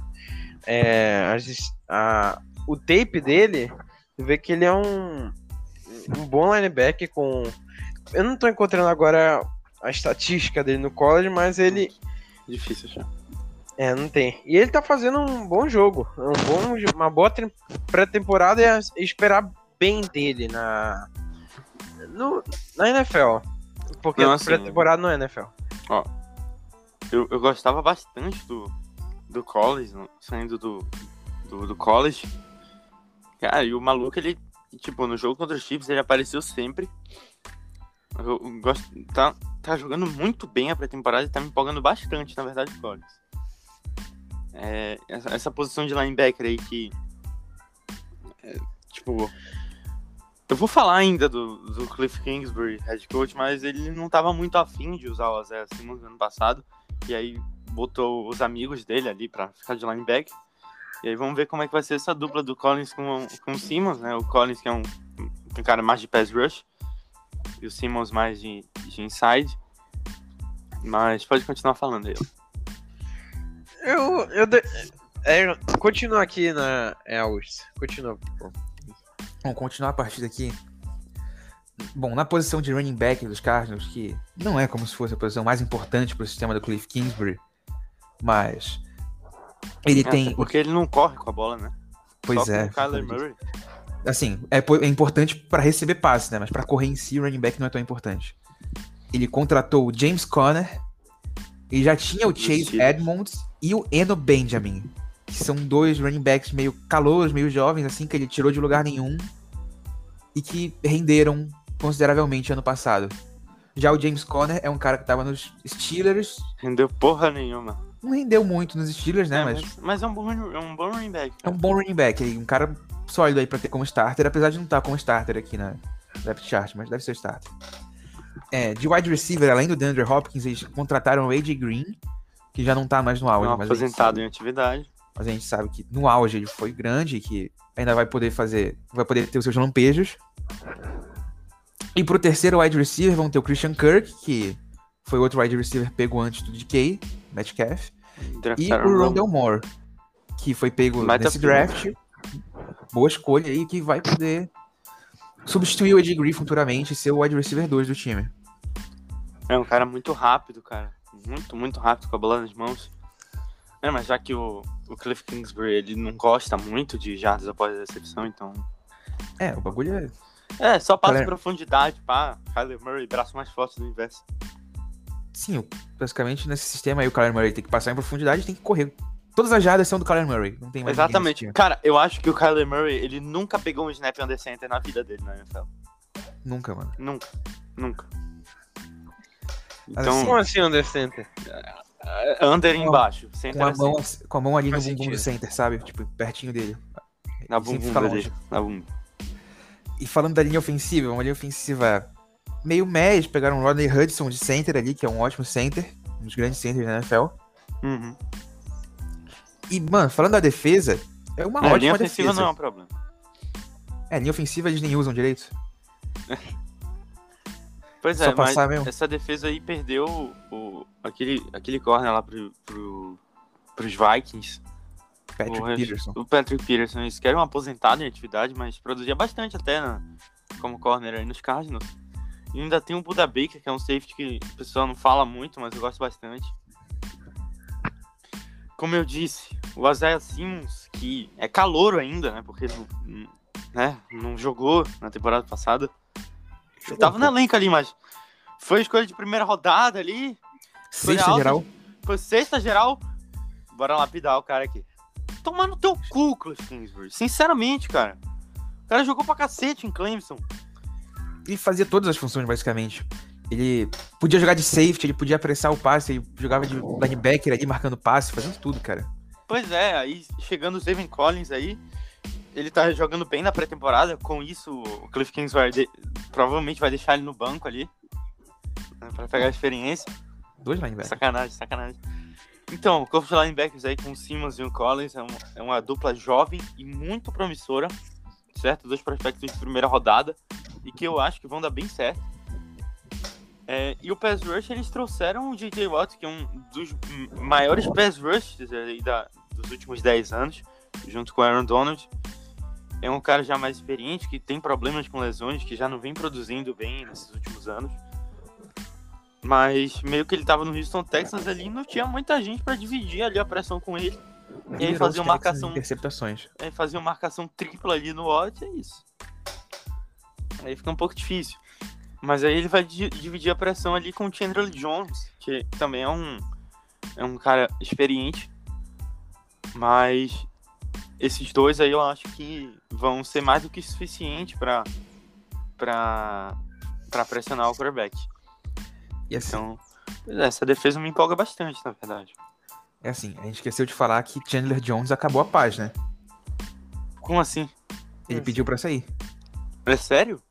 S2: é, as- a- o tape dele, tu vê que ele é um, um bom linebacker com... Eu não tô encontrando agora a estatística dele no college, mas ele
S1: Difícil achar.
S2: é, não tem. E ele tá fazendo um bom jogo. Um bom, uma boa pré-temporada e esperar bem dele na. No, na NFL. Porque
S1: Não, assim,
S2: pré-temporada não é NFL.
S1: Eu, eu gostava bastante do, do college, saindo do, do, do college. Cara, e o maluco, ele, tipo, no jogo contra os Chiefs, ele apareceu sempre. Eu, gosto, tá, tá jogando muito bem a pré-temporada e tá me empolgando bastante, na verdade, o college. É, essa, essa posição de linebacker aí que. é, tipo. Eu vou falar ainda do, do Cliff Kingsbury, head coach, mas ele não tava muito afim de usar o Isaiah Simmons no ano passado. E aí botou os amigos dele ali pra ficar de linebacker. E aí vamos ver como é que vai ser essa dupla do Collins com, com o Simmons, né? O Collins que é um, um cara mais de pass rush. E o Simmons mais de, de inside. Mas pode continuar falando aí.
S2: Eu. eu de... é, continua aqui na. É, Augusto. Continua.
S3: Vamos continuar a partida aqui. Bom, na posição de running back dos Cardinals, que não é como se fosse a posição mais importante para o sistema do Cliff Kingsbury, mas ele
S1: É,
S3: tem.
S1: Porque ele não corre com a bola, né?
S3: Pois
S1: Só
S3: é.
S1: com o Kyler. Murray.
S3: Assim, é, é importante para receber passe, né? Mas para correr em si, o running back não é tão importante. Ele contratou o James Conner e já tinha o Chase. Edmonds e o Eno Benjamin, que são dois running backs meio calouros, meio jovens, assim, que ele tirou de lugar nenhum e que renderam consideravelmente ano passado. Já o James Conner é um cara que tava nos Steelers,
S1: Rendeu porra nenhuma.
S3: Não rendeu muito nos Steelers, né?
S1: É,
S3: mas
S1: mas, é um bom, é um bom running back.
S3: é um bom running back, aí, um cara sólido aí pra ter como starter, apesar de não estar como starter aqui na depth chart, mas deve ser starter. É, de wide receiver, além do DeAndre Hopkins, eles contrataram o AJ Green, que já não tá mais no auge,
S1: Não,
S3: mas,
S1: aposentado
S3: sabe,
S1: em atividade.
S3: mas a gente sabe que no auge ele foi grande, que ainda vai poder fazer, vai poder ter os seus lampejos. E pro terceiro wide receiver vão ter o Christian Kirk, que foi outro wide receiver pego antes do DK, Metcalf. E
S1: Draftaram
S3: o
S1: Ron-
S3: Rondell Moore, que foi pego
S1: Baita
S3: nesse
S1: pick.
S3: draft. Boa escolha aí, que vai poder substituir o Ed Green futuramente e ser o wide receiver 2 do time.
S1: É um cara muito rápido, cara. Muito, muito rápido com a bola nas mãos. É, mas já que o, o Cliff Kingsbury ele não gosta muito de jardas após a recepção, então.
S3: É, o bagulho é.
S1: É, só passa em profundidade, pá. Kyler Murray, braço mais forte do universo.
S3: Sim, basicamente nesse sistema aí o Kyler Murray tem que passar em profundidade e tem que correr. Todas as jardas são do Kyler Murray. Não tem mais
S1: Exatamente. Cara, eu acho que o Kyler Murray, ele nunca pegou um snap under center na vida dele na NFL.
S3: Nunca, mano.
S1: Nunca. Nunca. Então,
S2: Como assim, Under Center?
S1: under
S3: Com a-
S1: embaixo.
S3: Com
S1: Center
S3: a,
S1: assim,
S3: mão, com a mão ali no bumbum do center, sabe? Tipo, pertinho dele.
S1: na bumbum dele. Na bumbum.
S3: E falando da linha ofensiva, uma linha ofensiva meio média, pegaram o Rodney Hudson de center ali, que é um ótimo center, um dos grandes centers da NFL.
S1: Uhum.
S3: E, mano, falando da defesa, é uma
S1: É, a linha
S3: ótima
S1: ofensiva
S3: defesa.
S1: não é um problema.
S3: É, linha ofensiva eles nem usam direito.
S1: Pois
S3: Só
S1: é, mas
S3: mesmo.
S1: essa defesa aí perdeu o, aquele, aquele corner lá pro, pro, pros Vikings.
S3: Patrick
S1: o,
S3: Peterson.
S1: O Patrick Peterson. Eles querem um aposentado em atividade, mas produzia bastante até na, como corner aí nos Cardinals. E ainda tem o Buda Baker, que é um safety que o pessoal não fala muito, mas eu gosto bastante. Como eu disse, o Isaiah Simmons, que é calouro ainda, né? Porque não, né, não jogou na temporada passada. Ele tava no elenco ali, mas foi escolha de primeira rodada ali.
S3: Sexta
S1: alta.
S3: geral.
S1: Foi sexta geral. Bora lapidar o cara aqui. Tomar no teu cu, Cliff Kingsbury. Sinceramente, cara. O cara jogou pra cacete em Clemson.
S3: Ele fazia todas as funções, basicamente. Ele podia jogar de safety, ele podia apressar o passe, ele jogava de linebacker ali, marcando passe, fazendo tudo, cara.
S1: Pois é, aí chegando o Steven Collins aí. ele tá jogando bem na pré-temporada. Com isso, o Cliff Kings vai de- provavelmente vai deixar ele no banco ali. Né, pra pegar a experiência.
S3: Dois linebackers.
S1: Sacanagem, sacanagem. Então, o corpo de linebackers aí com o Simmons e o Collins é, um- é uma dupla jovem e muito promissora, certo? Dois prospectos de primeira rodada e que eu acho que vão dar bem certo. É, e o pass rush, eles trouxeram o J.J. Watt, que é um dos maiores pass rushes aí da- dos últimos 10 anos, junto com o Aaron Donald. É um cara já mais experiente, que tem problemas com lesões, que já não vem produzindo bem nesses últimos anos. Mas meio que ele tava no Houston Texans ali não tinha muita gente pra dividir ali a pressão com ele. E
S3: Liderou
S1: fazia uma marcação,
S3: Interceptações.
S1: aí fazia uma marcação tripla ali no Watt, é isso. Aí fica um pouco difícil. Mas aí ele vai di- dividir a pressão ali com o Chandler Jones, que também é um, é um cara experiente. Mas esses dois aí eu acho que vão ser mais do que suficiente pra, pra pressionar o quarterback.
S3: E assim,
S1: Então, é, essa defesa me empolga bastante, na verdade.
S3: É assim, a gente esqueceu de falar que Chandler Jones acabou a paz, né?
S1: Como assim?
S3: Ele pediu pra sair.
S1: É sério?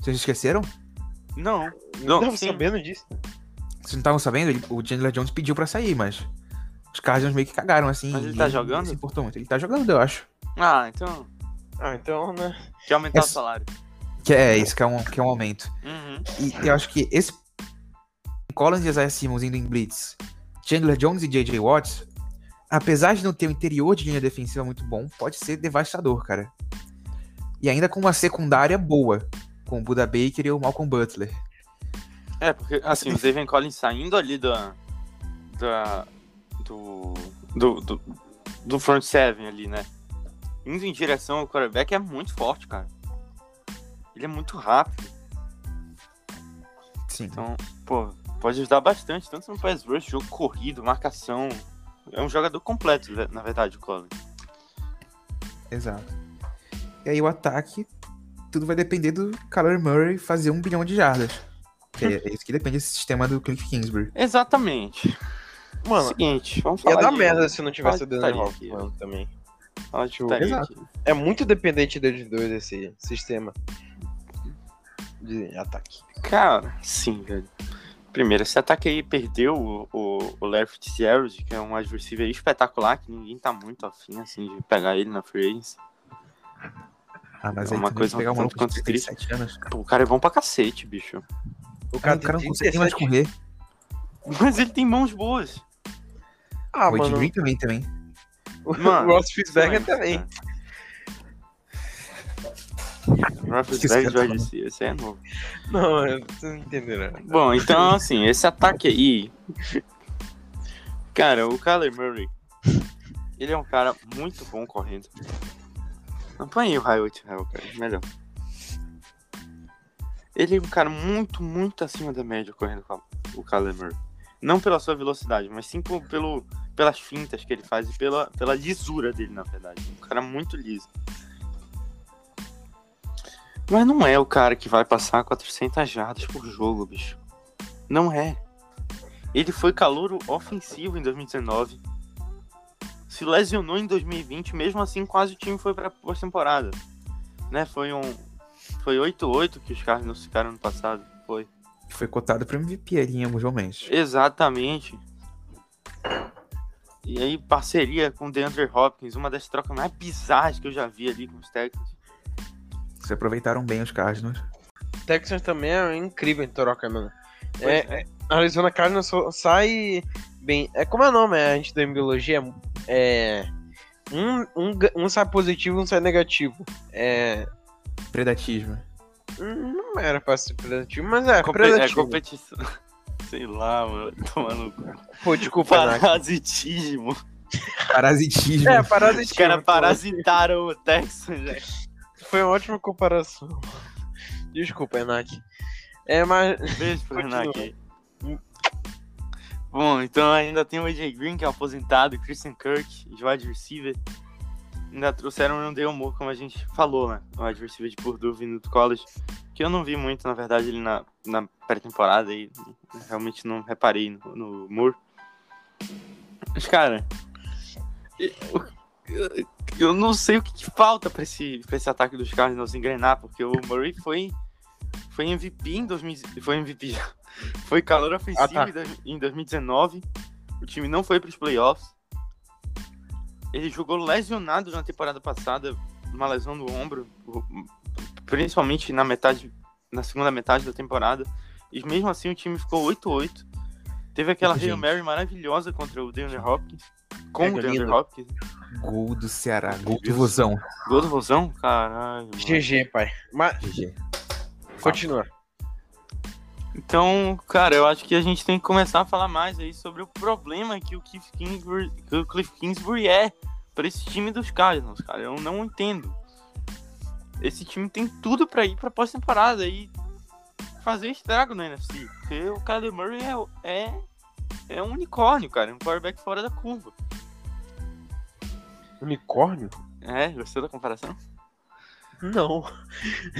S3: Vocês esqueceram?
S1: Não.
S2: Não
S1: Não,
S2: tava
S1: sim.
S2: sabendo disso.
S3: Vocês não estavam sabendo? Ele- o Chandler Jones pediu pra sair, mas os Cardinals meio que cagaram, assim.
S1: Mas ele
S3: e
S1: tá jogando?
S3: Se importou muito. Ele tá jogando, eu acho.
S1: Ah, então.
S2: Ah, então, né?
S1: Quer aumentar
S3: É
S1: o
S3: s-
S1: salário.
S3: Que é isso, que é um, que é um aumento.
S1: Uhum.
S3: E eu acho que esse Collins e Isaiah Simmons indo em blitz, Chandler Jones e J.J. Watts, apesar de não ter um interior de linha defensiva muito bom, pode ser devastador, cara. E ainda com uma secundária boa, com o Buda Baker e o Malcolm Butler.
S1: É, porque, assim, o David Collins saindo ali da. da do, do, do, do front seven ali, né? Indo em direção ao quarterback é muito forte, cara. Ele é muito rápido.
S3: Sim.
S1: Então, pô, pode ajudar bastante, tanto no pass rush, jogo corrido, marcação. É um jogador completo, na verdade, o Collins.
S3: Exato. E aí o ataque, tudo vai depender do Kyler Murray fazer um bilhão de jardas. Que é, é isso que depende desse sistema do Cliff Kingsbury.
S1: Exatamente.
S2: Mano,
S1: Seguinte, vamos
S2: ia
S1: falar
S2: dar
S1: de-
S2: merda se não tivesse o Daniel
S1: aqui,
S2: Hoffman também.
S1: de.
S2: É muito dependente deles dois esse sistema de ataque.
S1: Cara, sim, velho. Primeiro, esse ataque aí perdeu o, o, o Larry Fitzgerald, que é um receiver espetacular, que ninguém tá muito afim, assim, de pegar ele na free agency.
S3: Ah, mas
S1: É uma coisa
S3: pegar um maluco
S1: tanto
S3: de
S1: quanto triste.
S3: 37 anos.
S1: Pô, o cara é bom pra cacete, bicho.
S2: O
S3: Cara, o cara não consegue mais
S2: 37.
S3: correr.
S1: Mas ele tem mãos boas.
S2: Ah,
S3: o Ed
S2: mano.
S3: Green também, também.
S2: O
S1: Mano,
S2: Ross Fitzberger também.
S1: cara.
S3: Eu ia
S1: George C, esse é novo.
S2: Não, vocês não entenderam.
S1: Bom, então, assim, esse ataque aí. Cara, o Kyler Murray. Ele é um cara muito bom correndo. Não põe aí o Highway Hell, cara. Melhor. Ele é um cara muito, muito acima da média correndo com o Kyler Murray. Não pela sua velocidade, mas sim por- pelo, pelas fintas que ele faz e pela, pela lisura dele, na verdade. Um cara muito liso. Mas não é o cara que vai passar 400 jardas por jogo, bicho. Não é. Ele foi calouro ofensivo em 2019. Se lesionou em 2020, mesmo assim quase o time foi pra pós-temporada. Né? Foi um foi 8-8 que os Cardinals ficaram no passado. Foi.
S3: Foi cotado para MVP ali em alguns momentos.
S1: Exatamente. E aí, parceria com o DeAndre Hopkins, uma das trocas mais bizarras que eu já vi ali com os Texans.
S3: Se aproveitaram bem os Cardinals.
S2: Texans também é incrível em troca, mano. É, é, a Arizona Cardinals só sai bem. É como é o nome, a gente da biologia é. Um, um, um sai positivo um sai negativo. É.
S3: Predatismo.
S2: Não era pra ser predativo, mas é,
S1: Compe- é
S2: predativo.
S1: competição. Sei lá, mano. Tomando
S2: Pô, desculpa, Nath.
S1: parasitismo.
S3: Parasitismo.
S2: É,
S1: Os
S2: parasitismo.
S1: caras
S2: pô.
S1: parasitaram o Texas, já.
S2: Foi uma ótima comparação. Desculpa, Enak. É, mas.
S1: Beijo pro aqui. Bom, então ainda tem o AJ Green, que é aposentado, Christian Kirk, de wide receiver. Ainda trouxeram o Dale Moore, como a gente falou, né? O wide receiver de Purdue vindo do college. Que eu não vi muito, na verdade, ele na, na pré-temporada e realmente não reparei no, no Moore. Mas, cara, eu- eu não sei o que, que falta pra esse, pra esse ataque dos Cardinals engrenar, porque o Murray foi, foi MVP em 2000, foi MVP, foi calor ofensivo
S2: Ah, tá.
S1: em dois- em 2019. O time não foi pros playoffs. Ele jogou lesionado na temporada passada, uma lesão no ombro, principalmente na metade, na segunda metade da temporada. E mesmo assim o time ficou 8-8. Teve aquela. Hail Mary maravilhosa contra o DeAndre Hopkins. Com
S2: É,
S1: o
S2: lindo.
S1: Hopkins.
S3: Gol do Ceará, gol do. Vozão.
S1: Gol do Vozão? Caralho. mano.
S2: GG, pai. Mas
S3: GG.
S2: continua.
S1: Então, cara, eu acho que a gente tem que começar a falar mais aí sobre o problema que o Cliff Kingsbury, que o Cliff Kingsbury é pra esse time dos Cardinals, cara. Eu não entendo. Esse time tem tudo pra ir pra pós-temporada e fazer estrago na NFC. Porque o Kyler Murray é, é, é um unicórnio, cara. Um quarterback fora da curva.
S2: Unicórnio?
S1: É, gostou da comparação?
S2: Não.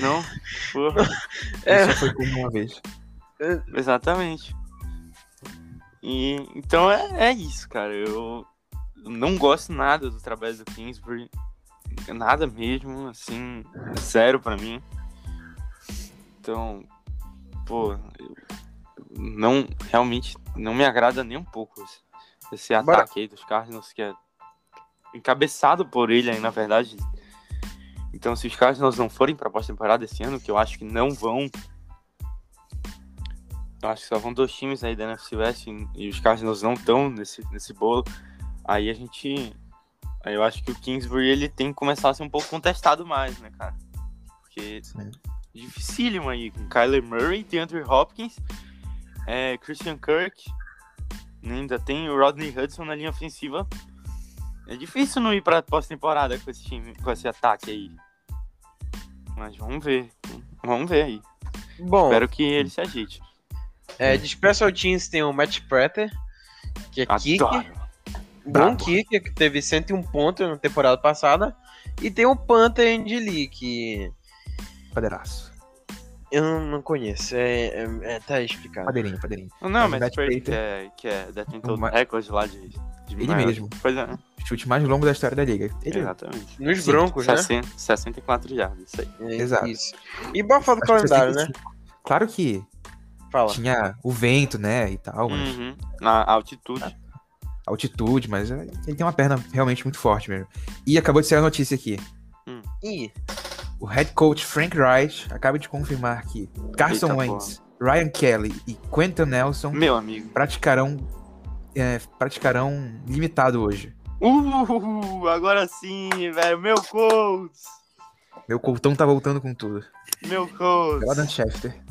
S1: Não? Porra.
S2: É.
S3: Só foi como uma vez.
S1: Exatamente. E então é, é isso, cara. Eu não gosto nada do trabalho do Kingsbury. Nada mesmo, assim, zero pra mim. Então, pô, eu não realmente não me agrada nem um pouco esse, esse ataque aí dos Cardinals que é encabeçado por ele aí, na verdade. Então, se os Cardinals não forem pra pós-temporada esse ano, que eu acho que não vão, eu acho que só vão dois times aí da NFC West e, e os Cardinals não estão nesse, nesse bolo. Aí a gente. Aí eu acho que o Kingsbury ele tem que começar a ser um pouco contestado mais, né, cara? Porque
S3: Sim.
S1: dificílimo aí, com Kyler Murray, DeAndre Hopkins, é, Christian Kirk, né, ainda tem o Rodney Hudson na linha ofensiva. É difícil não ir pra pós-temporada com esse time, com esse ataque aí. Mas vamos ver. Vamos ver aí.
S2: Bom,
S1: Espero que ele se ajeite.
S2: é, de Special Teams tem o Matt Prater, que é kicker.
S1: Adoro.
S2: Bom
S3: Brabo.
S2: kicker, que teve 101 pontos na temporada passada. E tem o Panther Andy Lee, que
S3: Padeiraço.
S2: Eu não, não conheço. É, é, é, tá explicado.
S3: Padeirinho, padeirinho.
S1: Não,
S3: Mas o
S1: mas Prater, que é, que é detentor
S3: O
S1: do
S3: Ma-
S1: recorde lá de, de
S3: Ele
S1: maior-
S3: mesmo.
S1: Pois é,
S3: Chute mais longo da história da liga. Ele
S1: exatamente.
S2: Nos
S3: Sim,
S2: Broncos, né?
S1: 60, 64 jardas, isso aí.
S2: É,
S3: Exato.
S2: Isso. E bora falar do calendário, né?
S3: 65. Claro que
S2: Fala.
S3: tinha o vento, né, e tal, mas
S1: Uhum. Na altitude.
S3: altitude, mas é, ele tem uma perna realmente muito forte mesmo. E acabou de sair a notícia aqui.
S2: Ih,
S3: O head coach Frank Reich acaba de confirmar que Carson
S1: Eita,
S3: Wentz, Ryan Kelly e Quentin Nelson
S1: Meu amigo.
S3: praticarão é, praticarão limitado hoje.
S1: Uh, agora sim, velho. Meu Colts.
S3: Meu Coltão tá voltando com tudo.
S1: Meu Colts.
S3: Jordan Schefter.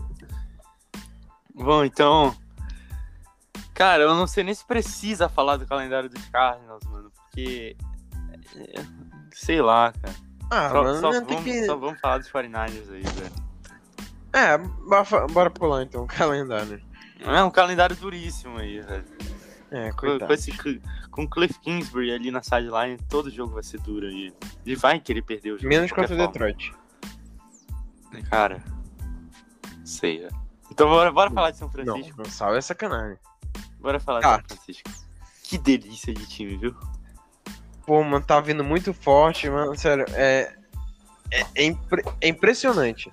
S1: Bom, então. Cara, eu não sei nem se precisa falar do calendário dos Cardinals, mano. Porque. é, Sei lá, cara.
S2: Ah,
S1: Só,
S2: mano,
S1: só
S2: não tem
S1: vamos,
S2: que.
S1: só vamos falar dos 49ers aí, velho.
S2: É, bora, bora pular então o calendário.
S1: É um calendário duríssimo aí, velho.
S2: É,
S1: Com, com
S2: coitado.
S1: esse, com o Cliff Kingsbury ali na sideline, todo jogo vai ser duro aí. Ele vai querer perder o jogo.
S2: Menos
S1: de
S2: contra o
S1: forma.
S2: Detroit.
S1: Cara, sei, velho. Então bora, bora falar de São
S2: Não,
S1: Francisco.
S2: Gonçalo é sacanagem.
S1: Bora falar
S2: Tá.
S1: de São Francisco. Que delícia de time, viu?
S2: Pô, mano, tá vindo muito forte, mano. Sério, é. É, é impre- é impressionante.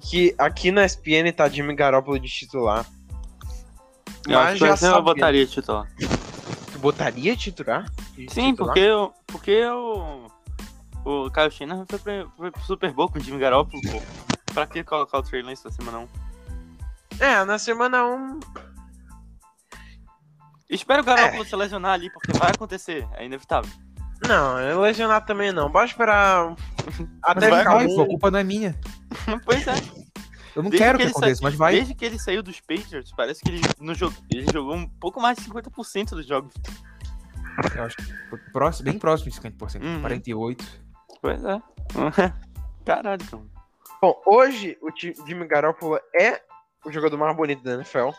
S2: Que aqui na SPN tá Jimmy Garoppolo de titular.
S1: Eu acho
S2: Mas
S1: que
S2: já
S1: ser- eu botaria titular.
S2: Tu botaria titular? De
S1: Sim,
S2: titular?
S1: porque, eu- porque o, o Kyle Shanahan foi, foi Super Bowl com o Jimmy Garoppolo, pô. Pra que colocar o Trey Lance na semana 1?
S2: É, na semana 1.
S1: Espero o Garoppolo se lesionar ali, porque vai acontecer, é inevitável.
S2: Não, é lesionar também não. Bora esperar até
S1: vai
S2: ficar
S3: Vai,
S2: bom.
S3: a culpa não é minha.
S1: pois é.
S3: Eu não
S1: Desde
S3: quero que,
S1: ele
S3: aconteça,
S1: sa-
S3: mas vai.
S1: Desde que ele saiu dos Patriots, parece que ele, no jogo, ele jogou um pouco mais de 50% dos jogos.
S3: Eu acho que foi próximo, bem próximo de 50%.
S1: Uhum.
S3: 48.
S1: Pois é. Caralho, cara.
S2: Bom, hoje o ti- Jimmy Garoppolo é o jogador mais bonito da NFL.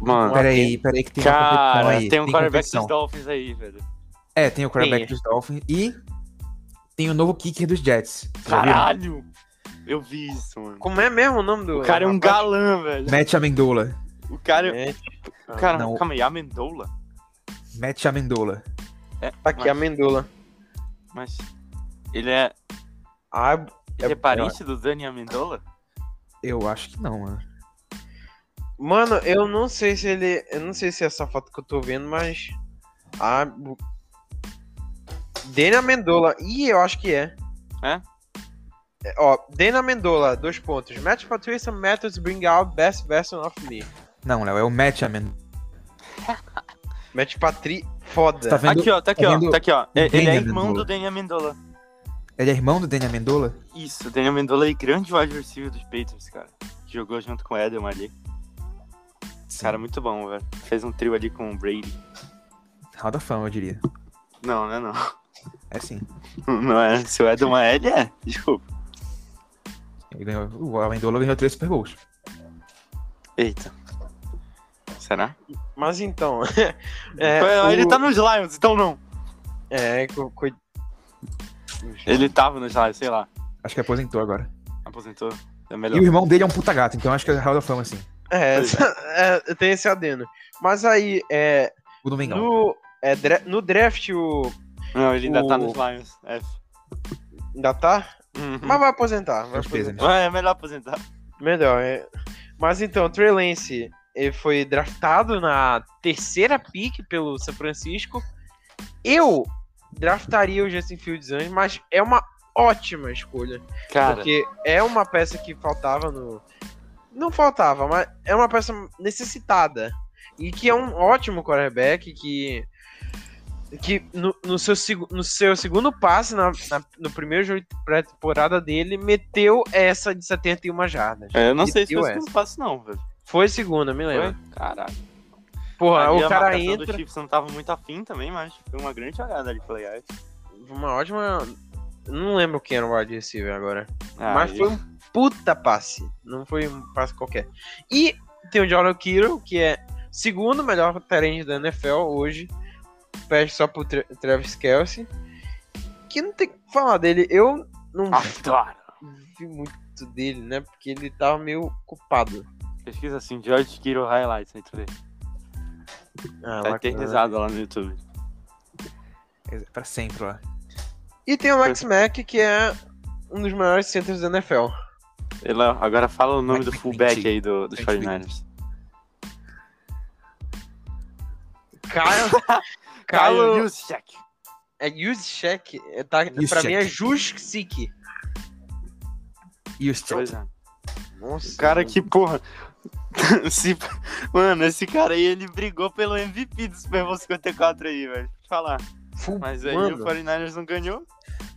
S1: Mano,
S3: Peraí, peraí que tem uma competição
S1: cara,
S3: aí.
S1: tem um quarterback dos Dolphins aí, velho.
S3: É, tem o quarterback dos Dolphins e tem o novo kicker dos Jets.
S1: Caralho! Eu vi isso, mano.
S2: Como é mesmo o nome do.
S1: O cara é um galã, velho.
S3: Matt Amendola.
S1: O cara.
S2: É,
S1: Cara,
S3: Não.
S1: calma aí, Amendola?
S3: Matt Amendola.
S1: É,
S2: tá aqui a Mendola.
S1: Mas ele é,
S2: Ah,
S1: ele é,
S2: É-
S1: parente do Dani Amendola?
S3: Eu acho que não, mano.
S2: Mano, eu não sei se ele. Eu não sei se é essa foto que eu tô vendo, mas. Ah. Dana Mendola. Ih, eu acho que é.
S1: É?
S2: É, Ó, Dana Mendola, dois pontos. Match Patricia Methods bring out best version of me.
S3: Não, Léo, é o Matt Amen.
S2: Match Patri. Foda.
S3: Tá vendo?
S1: aqui, ó, tá aqui,
S3: tá
S1: ó, tá aqui, ó. É- ele é irmão
S3: Amendola.
S1: do Dani Amendola.
S3: Ele é irmão do Danny Amendola?
S1: Isso, o Dani Amendola é grande wide receiver dos Patriots, cara. Jogou junto com o Edelman ali.
S3: Sim.
S1: Cara, muito bom, velho. Fez um trio ali com o Brady.
S3: Hall da fama, eu diria.
S1: Não, né, não.
S3: É sim.
S1: Não é. Se é, ele é. Desculpa.
S3: Ele ganhou, o Amendola ganhou três Super Bowls.
S1: Eita. Será?
S2: Mas então. é,
S1: Ele
S2: o-
S1: tá nos Lions, então não.
S2: É, co- co-
S1: Ele tava nos Lions, sei lá.
S3: Acho que aposentou agora.
S1: Aposentou. É
S3: E o irmão dele é um puta gato, então acho que é Hall da Fama, sim.
S2: É,
S1: Pois
S2: é, tem esse adendo. Mas aí, é,
S3: O Domingão.
S2: no, é, dra- no draft o.
S1: Não, ele ainda tá
S2: o-
S1: nos Lions. F.
S2: Ainda tá?
S1: Uhum.
S2: Mas vai aposentar. Vai aposentar.
S1: Ué, é melhor aposentar.
S2: Melhor, é. Mas então, Trey Lance ele foi draftado na terceira pick pelo São Francisco. Eu draftaria o Justin Fields antes, mas é uma ótima escolha.
S1: Cara,
S2: Porque é uma peça que faltava no. Não faltava, mas é uma peça necessitada. E que é um ótimo quarterback que. Que no, no seu, no seu segundo passe, na, na- no primeiro jogo de pré-temporada dele, meteu essa de 71 jardas.
S1: é, eu não sei se
S2: Meteu
S1: foi o segundo passo, não, velho.
S2: Foi segunda, me lembro.
S1: Foi? Caralho.
S2: Porra,
S1: Ali
S2: o cara entra.
S1: do Chiefs não tava muito afim também, mas foi uma grande jogada ali pro Leais.
S2: Uma ótima. Não lembro quem era o wide receiver agora.
S1: Ah,
S2: mas foi um puta passe. Não foi um passe qualquer. E tem o Jordan Kittle, que é segundo melhor terreno da NFL hoje. Perde só pro Tra- Travis Kelsey. Que não tem o que falar dele. Eu não
S1: Adoro.
S2: vi muito dele, né? Porque ele tava meio culpado.
S1: Pesquisa assim, George Kittle Highlights aí tu vê.
S2: Ah,
S1: Tá eternizado lá no YouTube.
S3: É Pra sempre lá.
S2: E tem o Alex Mack, que é um dos maiores centros da NFL.
S1: Ele, agora fala o nome
S3: Mike
S1: do fullback aí do, dos
S3: Mike
S1: 49ers.
S2: Kyle.
S1: Kyle. Juszczyk.
S2: É Juszczyk. É, tá, pra mim é.
S3: E
S1: Pois
S3: Stroke.
S1: é.
S2: Nossa.
S1: O cara que, porra. se- Mano, esse cara aí, ele brigou pelo MVP do Super Bowl 54 aí, velho. Deixa eu falar.
S3: Full,
S1: Mas aí
S2: Mano.
S1: o 49ers não ganhou.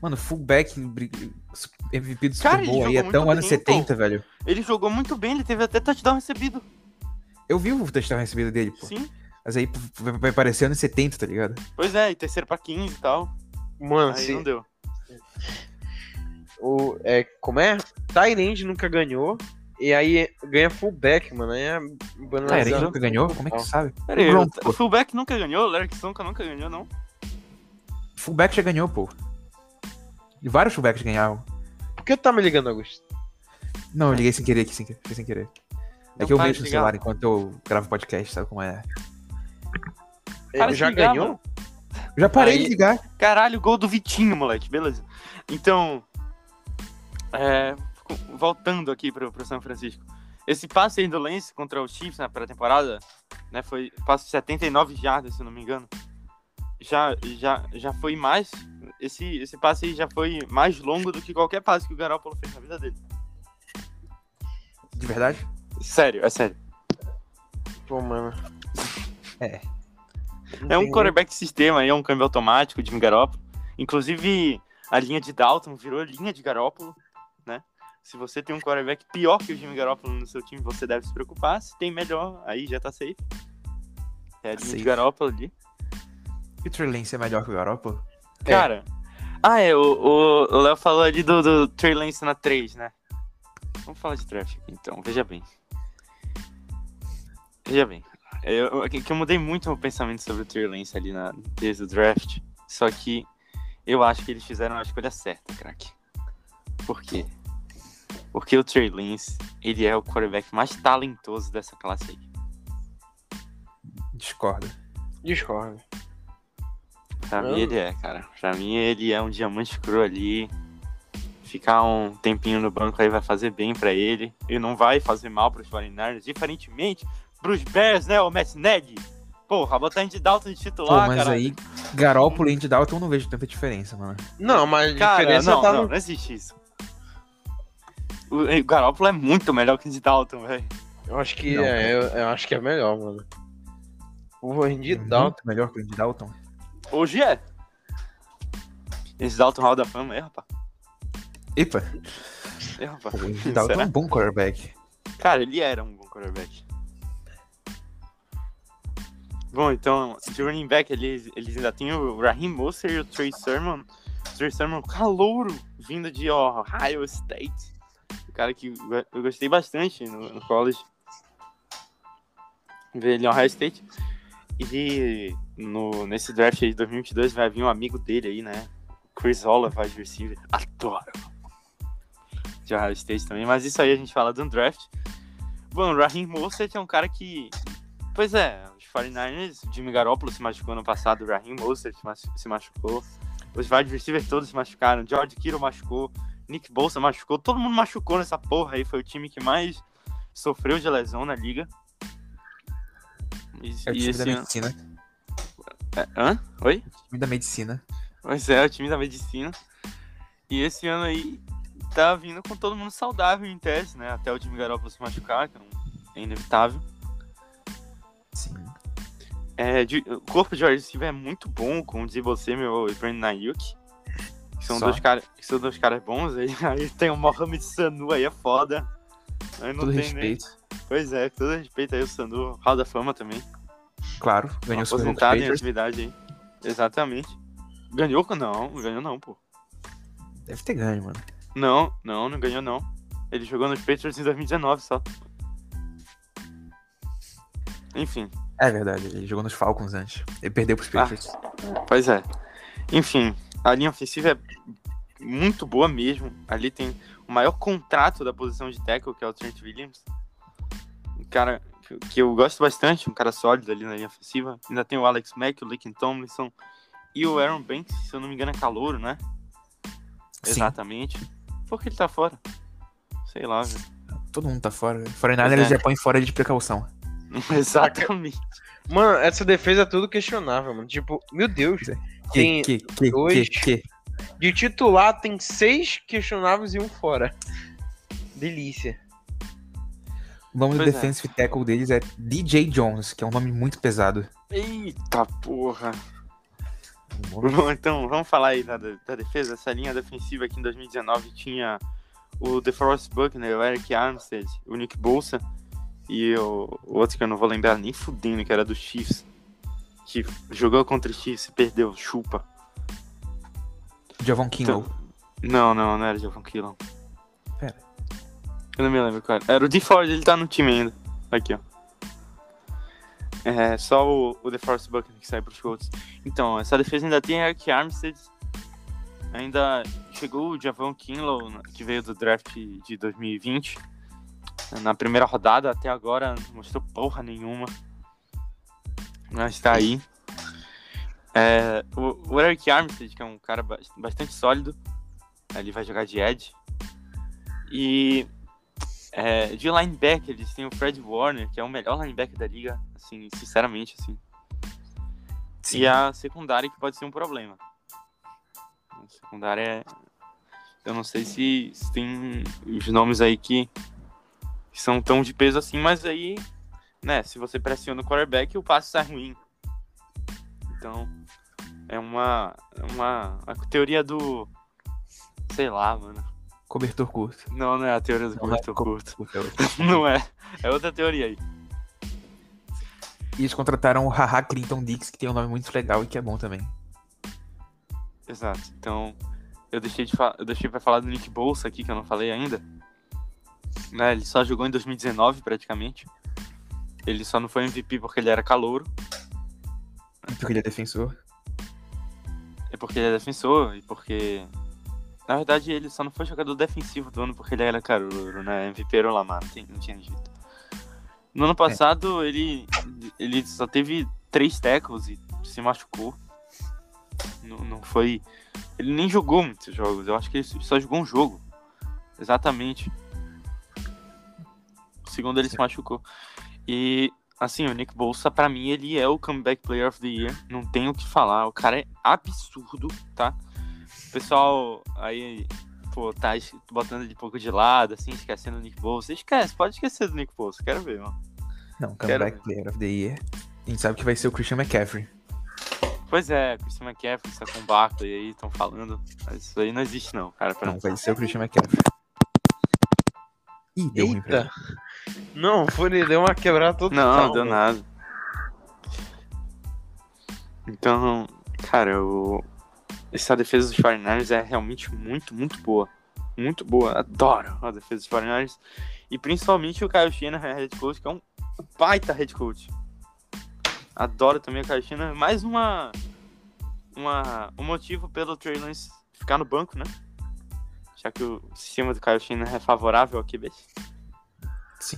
S3: Mano, fullback MVP do Super Bowl aí até o ano
S1: bem,
S3: 70, velho.
S1: Ele jogou muito bem, ele teve até touchdown recebido.
S3: Eu vi o touchdown recebido dele, pô.
S1: Sim.
S3: Mas aí vai parecer anos 70, tá ligado?
S1: Pois é, e terceiro pra 15 e tal.
S2: Mano,
S1: Aí
S2: se,
S1: não deu.
S2: o, é, como é? Tyrande nunca ganhou. E aí ganha fullback, mano. Aí é
S3: Ah, ele nunca ganhou? Como é que tu sabe?
S1: Pera aí,
S3: o,
S1: fullback nunca ganhou, o Larry Sonka nunca ganhou, não.
S3: Fullback já ganhou, pô. E vários fullbacks ganhavam.
S2: Por que tu tá me ligando, Augusto?
S3: Não, eu liguei sem querer aqui, sem querer. Sem querer. É
S1: Não
S3: que eu
S1: para
S3: mexo no celular enquanto eu gravo podcast, sabe como é?
S2: Ele
S1: Para de
S2: já
S1: ligar,
S2: ganhou?
S1: mano.
S3: Já parei
S2: Aí-
S3: de ligar.
S1: Caralho, gol do Vitinho, moleque, beleza. Então, é, voltando aqui pro, pro São Francisco. Esse passe aí do Lance contra o Chiefs na pré-temporada, né, foi passe de 79 jardas, se eu não me engano. Já, já, já foi mais, esse, esse passe aí já foi mais longo do que qualquer passe que o Garoppolo fez na vida dele.
S3: De verdade?
S1: Sério, é sério.
S2: Pô, mano.
S3: É.
S1: É um quarterback sistema aí, é um câmbio automático de Garoppolo. Inclusive, a linha de Dalton virou linha de Garoppolo, né? Se você tem um quarterback pior que o Jimmy Garoppolo no seu time, você deve se preocupar. Se tem melhor, aí já tá safe. É a linha
S3: Safe.
S1: de Garoppolo ali.
S3: E o Trey Lance é melhor que o Garoppolo?
S2: É.
S1: Cara, ah, é, o o- o Léo falou ali do, do Trey Lance na 3, né? Vamos falar de draft aqui, então, veja bem. Veja bem. Eu, eu- que eu mudei muito o pensamento sobre o Trey Lance ali na, desde o draft. Só que eu acho que eles fizeram a escolha certa, craque. Por quê? Porque o Trey Lance, ele é o quarterback mais talentoso dessa classe aí.
S3: Discordo.
S2: Discordo.
S1: Pra
S2: Eu-
S1: mim ele é, cara. Pra mim ele é um diamante cru ali. Ficar um tempinho no banco aí vai fazer bem pra ele. E não vai fazer mal pros 49ers. Diferentemente pros Bears, né, o Matt Neg? Porra, botar Andy Dalton de titular,
S3: mas
S1: cara.
S3: aí, Garópolo e Andy Dalton eu não vejo tanta diferença, mano.
S2: Não, mas
S1: Cara,
S2: diferença
S1: não,
S2: tá
S1: não,
S2: no.
S1: não existe isso. O, o Garoppolo é muito melhor que o Andy Dalton, velho.
S2: Eu acho que
S3: Não,
S2: é, eu, eu acho que é melhor, mano. O Andy
S3: Muito
S2: Dalton.
S3: melhor que o Andy Dalton.
S1: Hoje é. Andy Dalton Hall da Fama, é, rapaz.
S3: Epa,
S1: É, rapaz.
S3: o Andy Dalton é um bom quarterback.
S1: Cara, ele era um bom quarterback. Bom, então, de running back, eles, eles ainda tem o Raheem Mostert e o Trey Sermon. O Trey Sermon, calouro, vindo de Ohio State. O cara que eu- gostei bastante no, no college. Ver ele em Ohio State. E no, nesse draft aí de 2022 vai vir um amigo dele aí, né? Chris Oliver, receiver. Adoro. De Ohio State também. Mas isso aí a gente fala do draft. Bom, o Raheem Mostert é um cara que... Pois é, os 49ers, o Jimmy Garoppolo se machucou no passado, o Raheem Mostert se machu- se machucou. Os wide receivers todos se machucaram. George Kittle machucou. Nick Bolsa machucou. Todo mundo machucou nessa porra aí. Foi o time que mais sofreu de lesão na liga. E,
S3: É o time
S1: esse
S3: da
S1: ano...
S3: medicina.
S1: É, hã? Oi?
S3: Time da medicina.
S1: Pois é, o time da medicina. E esse ano aí tá vindo com todo mundo saudável em teste, né? Até o time Garoppolo se machucar, que é é inevitável.
S3: Sim.
S1: É, de- o corpo de wide receiver é muito bom com o Debo Samuel e Brandon Ayuk. Que são
S3: Só.
S1: dois caras que são dois caras bons. Aí, aí tem o Mohamed Sanu aí, é foda. Aí não
S3: Todo
S1: tem
S3: respeito.
S1: Nem... Pois é, todo respeito aí o Sanu, Hall da Fama também.
S3: Claro, ganhou
S1: aposentado em atividade aí. Exatamente. Ganhou? Não, não ganhou não, pô.
S3: Deve ter ganho, mano.
S1: Não, não, não ganhou não. Ele jogou nos Patriots em 2019 só. Enfim,
S3: É verdade, ele jogou nos Falcons antes. Ele perdeu pros
S1: Ah.
S3: Patriots.
S1: pois é. Enfim, a linha ofensiva é muito boa mesmo. Ali tem o maior contrato da posição de tackle, que é o Trent Williams. Um cara que- eu gosto bastante, um cara sólido ali na linha ofensiva. Ainda tem o Alex Mack, o Laken Tomlinson e o Aaron Banks, se eu não me engano é calouro, né?
S3: Sim,
S1: Exatamente. Por que ele tá fora? Sei lá, velho.
S3: todo mundo tá fora. Fora nada,
S1: é.
S3: já põem fora de precaução.
S1: Exatamente.
S2: Mano, essa defesa é tudo questionável, mano. Tipo, meu Deus.
S3: Que,
S2: Tem
S3: que, que,
S2: dois-
S3: que.
S2: De titular tem seis questionáveis e um fora. Delícia.
S3: O nome do
S1: Pois é.
S3: defensive tackle deles é DJ Jones, que é um nome muito pesado.
S1: Eita porra. Bom, então, vamos falar aí da, da defesa. Essa linha defensiva aqui em 2019 tinha o DeForest Buckner, o Eric Armstead, o Nick Bolsa e o, o outro que eu não vou lembrar nem fudendo, que era do Chiefs. Que jogou contra o Chiefs e perdeu, chupa.
S3: Javon Kinlaw.
S1: Não, não, não era o Javon Killon.
S3: Pera.
S1: Eu não me lembro, cara. Era o DeFord, ele tá no time ainda. Aqui, ó. É só o, o DeForest Buckner que sai pros Colts. Então, essa defesa ainda tem Eric Armstead. Ainda chegou o Javon Kinlaw, que veio do draft de 2020. Na primeira rodada, até agora, não mostrou porra nenhuma. Mas tá aí. É, o, o Eric Armstead, que é um cara ba- bastante sólido, ele vai jogar de Edge. E é, de linebacker, eles têm o Fred Warner, que é o melhor linebacker da liga, assim, sinceramente, assim.
S3: Sim.
S1: E a secundária que pode ser um problema. A secundária é... Eu não sei se, se tem os nomes aí que, que são tão de peso assim, mas aí, né, se você pressiona o quarterback, o passe sai ruim. Então, é uma, é uma a teoria do... Sei lá, mano.
S3: Cobertor curto.
S1: Não, não é a teoria do
S3: Não é
S1: curto
S3: co-
S1: curto.
S3: curto, é.
S1: Não é. É outra teoria aí.
S3: E eles contrataram o Haha Clinton Dix, que tem um nome muito legal e que é bom também.
S1: Exato. Então, eu deixei de eu deixei para falar do Nick Bolsa aqui que eu não falei ainda. Né, ele só jogou em 2019 praticamente. Ele só não foi MVP porque ele era calouro,
S3: Porque ele é defensor.
S1: é porque ele é defensor e porque na verdade ele só não foi jogador defensivo do ano porque ele era calouro, né? MVP era o Lamar, não, tinha jeito. No ano passado ele ele só teve três tackles e se machucou. Não, não foi. Ele nem jogou muitos jogos. Eu acho que ele só jogou um jogo. Exatamente. Segundo ele se machucou. E assim, o Nick Bolsa, pra mim, ele é o comeback player of the year. Não tenho o que falar. O cara é absurdo, tá? O pessoal aí, pô, tá botando ele um pouco de lado, assim, esquecendo o Nick Bolsa. Esquece, pode esquecer do Nick Bolsa. Quero ver, mano.
S3: Não, comeback player of the year. A gente sabe que vai ser o Christian McCaffrey.
S1: Pois é, Christian McCaffrey, Saquon Barkley aí, estão falando. Mas isso aí não existe não, cara.
S3: Não, vai ser o Christian McCaffrey. Ih, deu
S2: Eita. Não, foi, deu uma quebrada total.
S1: Não, deu nada. Então, cara, o... essa defesa dos 49ers é realmente muito, muito boa. Muito boa. Adoro a defesa dos 49ers. E principalmente o Kyle Shanahan, head coach, que é um baita head coach. Adoro também o Kyle Shanahan. Mais uma, uma, um motivo pelo Trey Lance ficar no banco, né? Já que o sistema do Kyle Shanahan é favorável ao QB.
S3: Sim.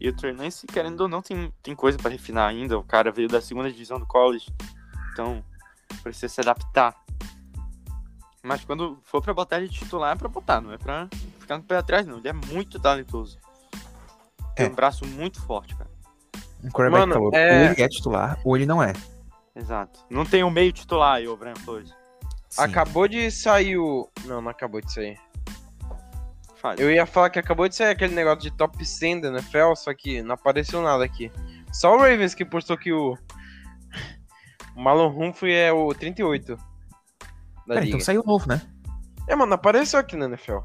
S1: E o Trey Lance, querendo ou não, tem, tem coisa pra refinar ainda. O cara veio da segunda divisão do college. Então, precisa se adaptar. Mas quando for pra botar ele de titular, é pra botar, não é pra ficar no pé atrás, não. Ele é muito talentoso. Tem
S3: É.
S1: um braço muito forte, cara.
S3: Um quarterback
S2: Mano,
S3: calor.
S2: é-
S3: Ou ele é titular, ou ele não é.
S1: Exato. Não tem um meio titular aí, o Brian Flores.
S3: Sim.
S2: Acabou de sair o. Não, não acabou de sair.
S1: Fale.
S2: Eu ia falar que acabou de sair aquele negócio de top 100 da NFL, só que não apareceu nada aqui. Só o Ravens que postou que o. O Malon Humphrey é o 38. Da
S3: Pera,
S2: liga.
S3: então saiu novo, né?
S2: É, mano, apareceu aqui na NFL.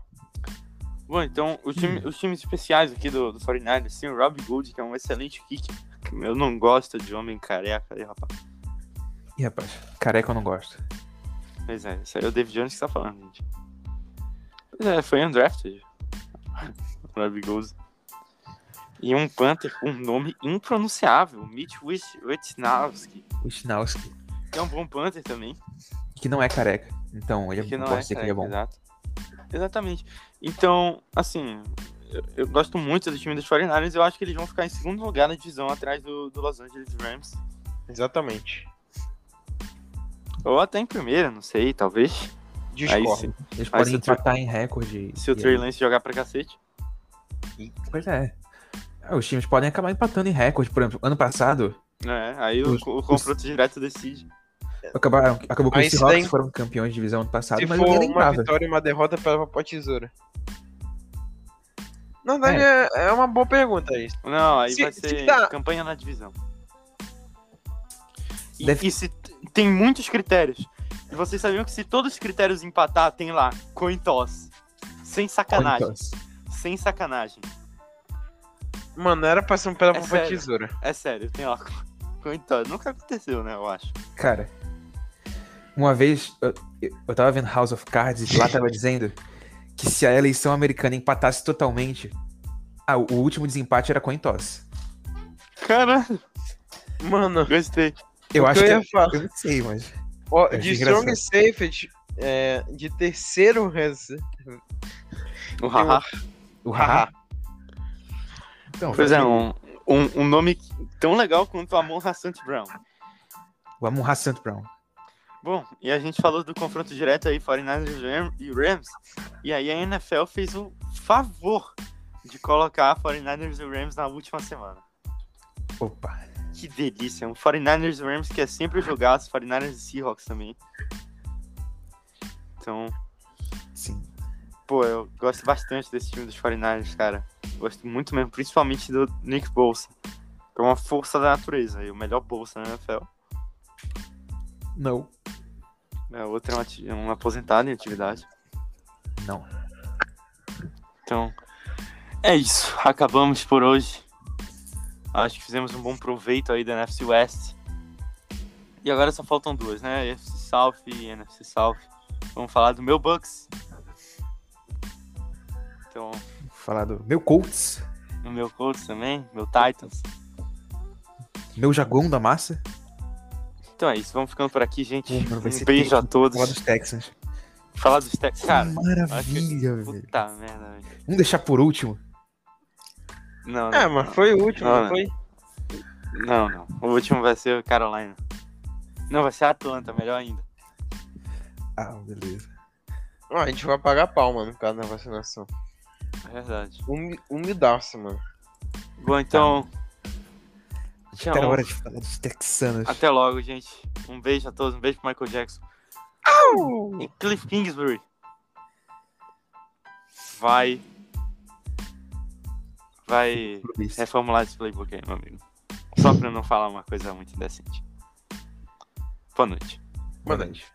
S1: Bom, então, os, time- os times especiais aqui do, do 49ers, tem o Rob Gould, que é um excelente kick. Eu não gosto de homem careca aí, rapaz.
S3: Ih, rapaz, careca eu não gosto.
S1: Pois é, isso aí é o David Jones que tá falando, gente. Pois é, foi undrafted. Gould. E um Panther com um nome impronunciável, Mitch Wisnowski.
S3: Schnauski,
S1: Que é um bom Panther também.
S3: que não é careca. Então, ele
S1: que
S3: é,
S1: não
S3: pode
S1: é,
S3: ser que ele é
S1: careca,
S3: bom.
S1: Exato. Exatamente. Então, assim, eu, eu gosto muito do time dos 49ers. Eu acho que eles vão ficar em segundo lugar na divisão, atrás do, do Los Angeles Rams.
S2: Exatamente.
S1: Ou até em primeira, não sei, talvez. Aí,
S2: Discordo.
S1: se,
S3: Eles
S1: Aí
S3: podem
S1: se o
S3: empatar em recorde.
S1: se o Trey
S3: aí-
S1: Lance jogar pra cacete.
S3: Pois é. É, Os times podem acabar empatando em recorde. Por exemplo, ano passado,
S1: É, aí o,
S3: Os-
S1: o
S3: os-
S1: confronto direto decide.
S3: acabaram, acabou com
S2: Aí
S3: os
S2: se
S3: Seahawks,
S2: daí-
S3: foram campeões de divisão ano passado,
S2: Se
S3: mas
S2: for
S3: ninguém
S2: uma vitória e uma derrota, pega pra tesoura. Na verdade, é, é uma boa pergunta isso.
S1: Não, aí
S2: Se-
S1: vai
S2: se
S1: ser
S2: dá-
S1: campanha na divisão. E,
S3: Deve-
S1: e se tem muitos critérios. E vocês sabiam que se todos os critérios empatar, tem lá coin toss. Sem sacanagem.
S3: Coin toss.
S1: Sem sacanagem.
S2: Mano, era pra ser um pedra
S1: É sério.
S2: tesoura.
S1: É sério, tem lá coin toss. Nunca aconteceu, né, eu acho.
S3: Cara, uma vez eu, eu tava vendo House of Cards e lá tava dizendo que se a eleição americana empatasse totalmente, ah, o, o último desempate era coin toss.
S1: Caralho,
S2: Mano,
S1: gostei.
S3: Eu acho
S2: que
S3: que
S2: eu ia falar.
S3: eu não sei, mas
S2: ó, de Strong
S3: engraçado.
S2: Safety, é, de terceiro res...
S1: O haha.
S3: o
S2: Haha.
S3: Então,
S1: Pois é, um, um, um nome tão legal quanto o Amon Hassant Brown.
S3: o Amon Hassan Brown.
S1: Bom, e a gente falou do confronto direto aí, 49ers e Ram- e Rams. E aí a NFL fez o favor de colocar 49ers e Rams na última semana.
S3: Opa.
S1: Que delícia. Um 49ers e Rams que é sempre jogaço, 49ers e Seahawks também. Então,
S3: Sim.
S1: pô, eu gosto bastante desse time dos 49ers, cara. Gosto muito mesmo, principalmente do Nick Bolsa. É uma força da natureza, e o melhor bolsa na NFL.
S3: Não.
S1: É, o outro é um, ati- um aposentado em atividade.
S3: Não.
S1: Então, é isso. Acabamos por hoje. Acho que fizemos um bom proveito aí da NFC West. E agora só faltam duas, né? NFC South e NFC South. Vamos falar do meu Bucks. Então,
S3: falar do meu Colts,
S1: no meu Colts também, meu Titans.
S3: meu Jaguão da massa.
S1: Então é isso, vamos ficando por aqui, gente. Um beijo a todos.
S3: Falar dos Texans.
S1: Falar dos Texans. Cara,
S3: Maravilha, velho.
S1: puta merda, velho.
S3: Vamos deixar por último.
S1: Não, não,
S2: É, mas foi o último,
S1: Não,
S2: não
S1: né?
S2: foi?
S1: não, não. O último vai ser o Carolina. Não, vai ser Atlanta, melhor ainda.
S3: Ah, beleza.
S2: Ó, a gente vai pagar pau, mano, por causa da vacinação.
S1: É verdade.
S2: Humi- Humidaço, mano.
S1: Bom, então.
S3: Tá
S1: Tchau.
S3: na hora de falar dos texanos.
S1: Até logo, gente. Um beijo a todos. Um beijo pro Michael Jackson. E Cliff Kingsbury. Vai. Vai reformular esse playbook aí, meu amigo. Só pra não falar uma coisa muito indecente. Boa noite.
S2: Boa noite.